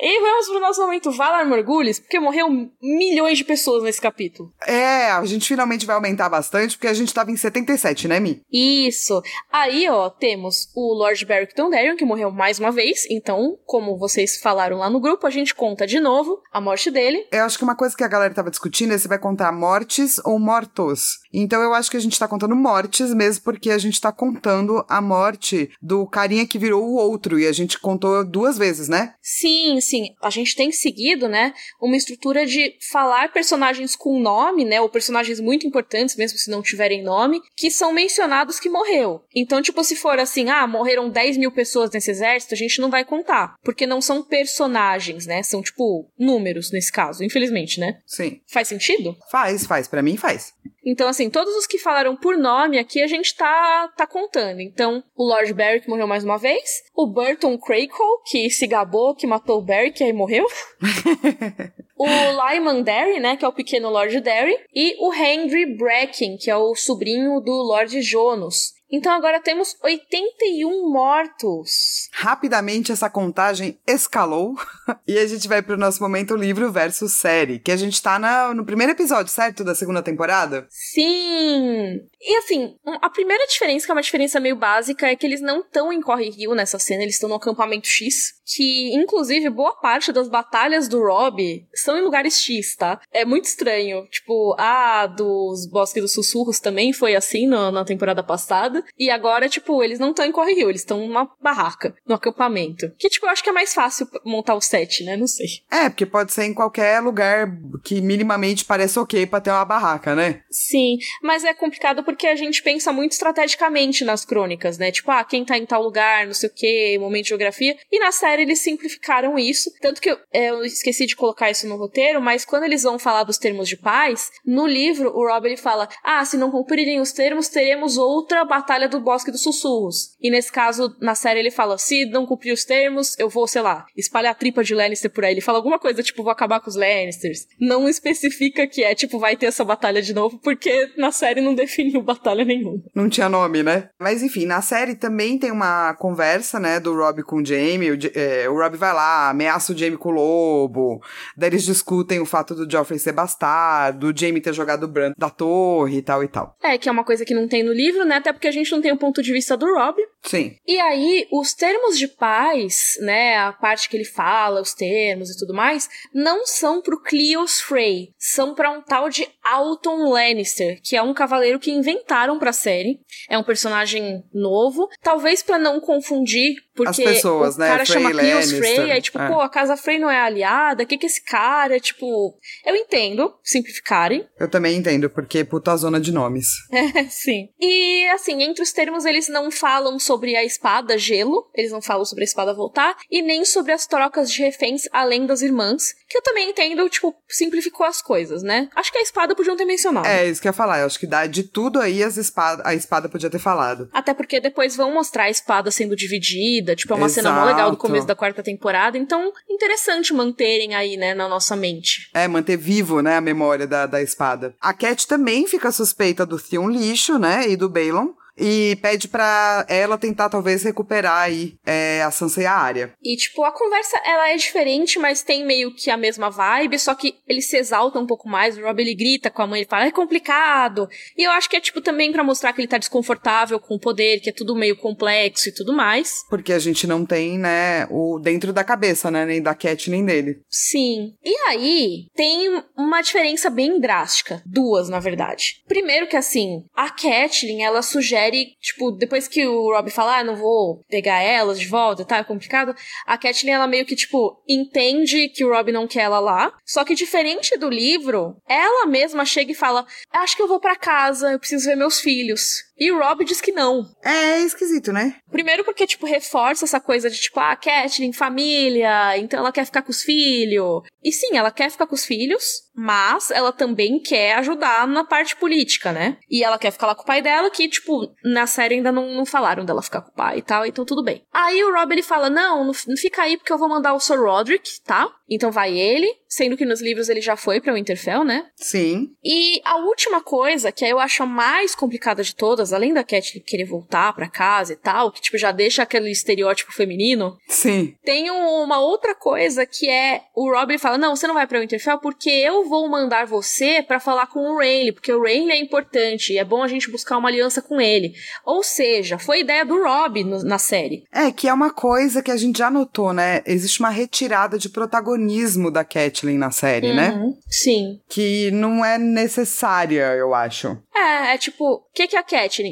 S1: e vamos pro nosso momento Valar Morgulhos, porque morreu milhões de pessoas nesse capítulo.
S2: É, a gente finalmente vai aumentar bastante, porque a gente tava em 77, né, Mi?
S1: Isso. Aí, ó, temos o Lord Beric Dondarrion, que morreu mais uma vez. Então, como vocês falaram lá no grupo, a gente conta de novo a morte dele.
S2: Eu acho que uma coisa que a galera tava discutindo é se vai contar mortes ou mortos. Então eu acho que a gente tá contando mortes mesmo, porque a gente tá contando a morte do carinha que virou o outro. E a gente contou duas vezes, né?
S1: Sim, sim. A gente tem seguido, né, uma estrutura de falar personagens com nome, né, ou personagens muito importantes, mesmo se não tiverem nome, que são mencionados que morreu. Então, tipo, se for assim, ah, morreram 10 mil pessoas nesse exército, a gente não vai contar. Porque não são personagens, né? São, tipo, números nesse caso, infelizmente, né?
S2: Sim.
S1: Faz sentido?
S2: Faz, faz. para mim faz.
S1: Então, assim, todos os que falaram por nome aqui a gente tá, tá contando. Então, o Lord Barrick morreu mais uma vez. O Burton Crackle, que se gabou, que matou o Barrick e aí morreu. [laughs] o Lyman Derry, né, que é o pequeno Lord Derry, e o Henry Bracken, que é o sobrinho do Lord Jonas. Então agora temos 81 mortos.
S2: Rapidamente essa contagem escalou [laughs] e a gente vai pro nosso momento livro versus série, que a gente tá na, no primeiro episódio, certo? Da segunda temporada?
S1: Sim! E assim, a primeira diferença, que é uma diferença meio básica, é que eles não estão em Corre Rio nessa cena, eles estão no acampamento X, que inclusive boa parte das batalhas do Rob são em lugares X, tá? É muito estranho. Tipo, a dos Bosques dos Sussurros também foi assim na temporada passada. E agora, tipo, eles não estão em Corre Rio, eles estão numa barraca, no acampamento. Que, tipo, eu acho que é mais fácil montar o set, né? Não sei.
S2: É, porque pode ser em qualquer lugar que minimamente pareça ok pra ter uma barraca, né?
S1: Sim, mas é complicado porque a gente pensa muito estrategicamente nas crônicas, né? Tipo, ah, quem tá em tal lugar, não sei o que, momento de geografia. E na série eles simplificaram isso. Tanto que eu, é, eu esqueci de colocar isso no roteiro, mas quando eles vão falar dos termos de paz, no livro o Rob ele fala: ah, se não cumprirem os termos, teremos outra batalha Batalha do Bosque dos Sussurros. E nesse caso, na série, ele fala: se não cumprir os termos, eu vou, sei lá, espalhar a tripa de Lannister por aí. Ele fala alguma coisa, tipo, vou acabar com os Lannisters. Não especifica que é, tipo, vai ter essa batalha de novo, porque na série não [laughs] definiu batalha nenhuma.
S2: Não tinha nome, né? Mas enfim, na série também tem uma conversa, né, do Rob com o Jamie. O, é, o Rob vai lá, ameaça o Jamie com o lobo. Daí eles discutem o fato do Joffrey ser bastardo, do Jamie ter jogado o Bran da torre e tal e tal.
S1: É, que é uma coisa que não tem no livro, né? Até porque a gente gente não tem o ponto de vista do Rob.
S2: Sim.
S1: E aí, os termos de paz, né, a parte que ele fala, os termos e tudo mais, não são pro Cleos Frey, são para um tal de Alton Lannister, que é um cavaleiro que inventaram pra série. É um personagem novo, talvez para não confundir porque
S2: As pessoas,
S1: o
S2: né?
S1: cara
S2: Frey,
S1: chama Cleos. Frey, aí tipo,
S2: É.
S1: pô, a casa Frey não é aliada, o que que esse cara, tipo... Eu entendo simplificarem,
S2: Eu também entendo, porque puta zona de nomes. [laughs]
S1: Sim. E assim, entre os termos, eles não falam sobre a espada gelo, eles não falam sobre a espada voltar, e nem sobre as trocas de reféns além das irmãs, que eu também entendo, tipo, simplificou as coisas, né? Acho que a espada podiam ter mencionado.
S2: É, isso que eu ia falar. Eu acho que dá de tudo aí as espada, a espada podia ter falado.
S1: Até porque depois vão mostrar a espada sendo dividida, tipo, é uma cena mó legal do
S2: Exato.
S1: começo da quarta temporada, então interessante manterem aí, né, na nossa mente.
S2: É, manter vivo, né, a memória da, da espada. A Cat também fica suspeita do Theon lixo, né, e do Balon. E pede pra ela tentar, talvez, recuperar aí é, a Sansa e a Arya.
S1: E, tipo, a conversa, ela é diferente, mas tem meio que a mesma vibe, só que ele se exalta um pouco mais, o Rob, ele grita com a mãe, ele fala, é complicado. E eu acho que é, tipo, também pra mostrar que ele tá desconfortável com o poder, que é tudo meio complexo e tudo mais.
S2: Porque a gente não tem, né, o dentro da cabeça, né, nem da Cat, nem dele.
S1: Sim. E aí, tem uma diferença bem drástica. Duas, na verdade. Primeiro que, assim, a Catelyn, ela sugere, tipo, depois que o Rob fala, ah, não vou pegar elas de volta, tá, é complicado. A Catelyn, ela meio que, tipo, entende que o Rob não quer ela lá. Só que diferente do livro, ela mesma chega e fala, acho que eu vou pra casa, eu preciso ver meus filhos. E o Rob diz que não.
S2: É esquisito, né?
S1: Primeiro porque, tipo, reforça essa coisa de, tipo, ah, Catelyn, família, então ela quer ficar com os filhos. E sim, ela quer ficar com os filhos, mas ela também quer ajudar na parte política, né? E ela quer ficar lá com o pai dela, que, tipo, na série ainda não, não falaram dela ficar com o pai e tal, então tudo bem. Aí o Rob, ele fala, não, não, não fica aí porque eu vou mandar o Sir Roderick, tá? Então vai ele, sendo que nos livros ele já foi pra Winterfell, né?
S2: Sim.
S1: E a última coisa, que eu acho a mais complicada de todas, além da Cat querer voltar pra casa e tal, que tipo já deixa aquele estereótipo feminino,
S2: Sim.
S1: tem um- uma outra coisa que é o Rob fala: "Não, você não vai pra Winterfell porque eu vou mandar você pra falar com o Rayleigh, porque o Rayleigh é importante e é bom a gente buscar uma aliança com ele". Ou seja, foi ideia do Rob no- na série.
S2: É, que é uma coisa que a gente já notou, né? Existe uma retirada de protagonismo da Catelyn na série, né?
S1: Uhum. Sim.
S2: Que não é necessária, eu acho.
S1: É, é tipo, o que que a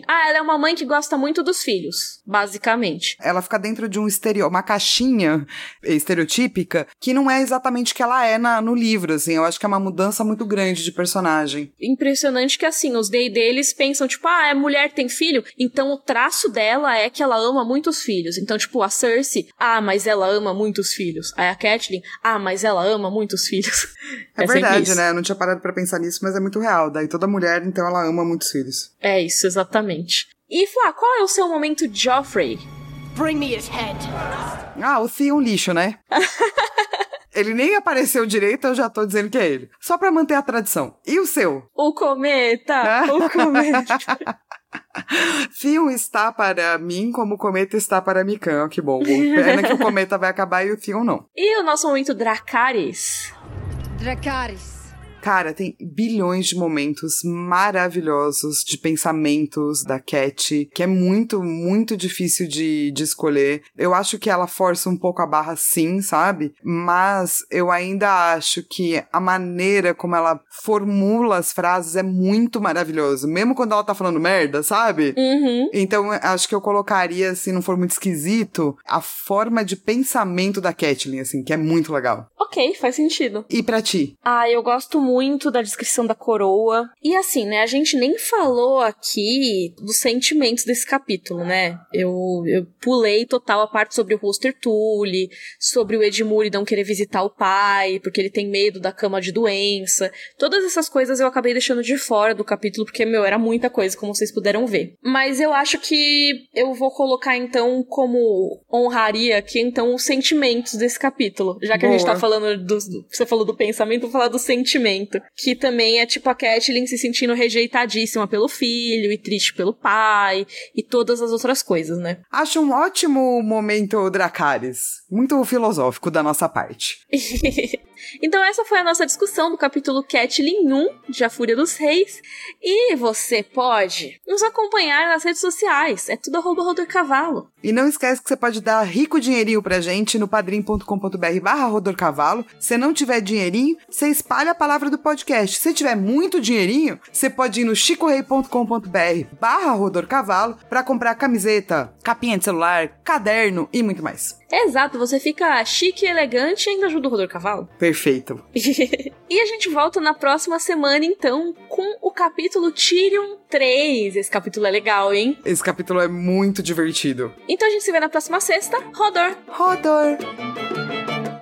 S1: Ah, ela é uma mãe que gosta muito dos filhos, basicamente.
S2: Ela fica dentro de um estereo, uma caixinha estereotípica que não é exatamente o que ela é na- no livro, assim. Eu acho que é uma mudança muito grande de personagem.
S1: impressionante que assim, os D deles pensam, tipo, ah, é mulher que tem filho, então o traço dela é que ela ama muitos filhos. Então, tipo, a Cersei, ah, mas ela ama muitos filhos. Aí a Catelyn, ah, mas ela ama muitos filhos. [laughs]
S2: É,
S1: sempre
S2: verdade, né? Eu não tinha parado pra pensar nisso, mas é muito real. Daí toda mulher, então, ela ama muitos filhos.
S1: É isso, exatamente. E Flá, qual é o seu momento Joffrey?
S3: Bring me his head.
S2: Ah, o Theon lixo, né? [laughs] Ele nem apareceu direito, eu já tô dizendo que é ele. Só pra manter a tradição. E o seu?
S1: O cometa! [laughs] o cometa!
S2: Theon está para mim como o cometa está para Mikan. Que bom. Pena que o cometa vai acabar e o Theon não.
S1: E o nosso momento Dracarys?
S3: Dracarys.
S2: Cara, tem bilhões de momentos maravilhosos de pensamentos da Cat, que é muito, muito difícil de, de escolher. Eu acho que ela força um pouco a barra sim, sabe? Mas eu ainda acho que a maneira como ela formula as frases é muito maravilhoso. Mesmo quando ela tá falando merda, sabe?
S1: Uhum.
S2: Então, acho que eu colocaria, se não for muito esquisito, a forma de pensamento da Catelyn, assim, que é muito legal.
S1: Ok, faz sentido.
S2: E pra ti?
S1: Ah, eu gosto muito da descrição da coroa. E assim, né, a gente nem falou aqui dos sentimentos desse capítulo, né? Eu, eu pulei total a parte sobre o Roster Tully, sobre o Edmure não querer visitar o pai, porque ele tem medo da cama de doença. Todas essas coisas eu acabei deixando de fora do capítulo, porque, meu, era muita coisa, como vocês puderam ver. Mas eu acho que eu vou colocar, então, como honraria aqui, então, os sentimentos desse capítulo. Já que
S2: Boa.
S1: a gente tá falando do, do- Você falou do pensamento, vou falar do sentimento. Que também é tipo a Catelyn se sentindo rejeitadíssima pelo filho e triste pelo pai e todas as outras coisas, né?
S2: Acho um ótimo momento Dracarys. Muito filosófico da nossa parte. [laughs]
S1: então essa foi a nossa discussão do capítulo Catelyn 1 de A Fúria dos Reis. E você pode nos acompanhar nas redes sociais. É tudo arroba Rodor Cavalo.
S2: E não esquece que você pode dar rico dinheirinho pra gente no padrim.com.br barra rodorcavalo. Se não tiver dinheirinho, você espalha a palavra do podcast. Se tiver muito dinheirinho, você pode ir no chicorei.com.br barra rodorcavalo pra comprar camiseta, capinha de celular, caderno e muito mais.
S1: Exato, você fica chique e elegante e ainda ajuda o Rodor Cavalo.
S2: Perfeito. [laughs]
S1: e a gente volta na próxima semana, então, com o capítulo Tyrion 3. Esse capítulo é legal, hein?
S2: Esse capítulo é muito divertido.
S1: Então a gente se vê na próxima sexta. Rodor!
S2: Rodor!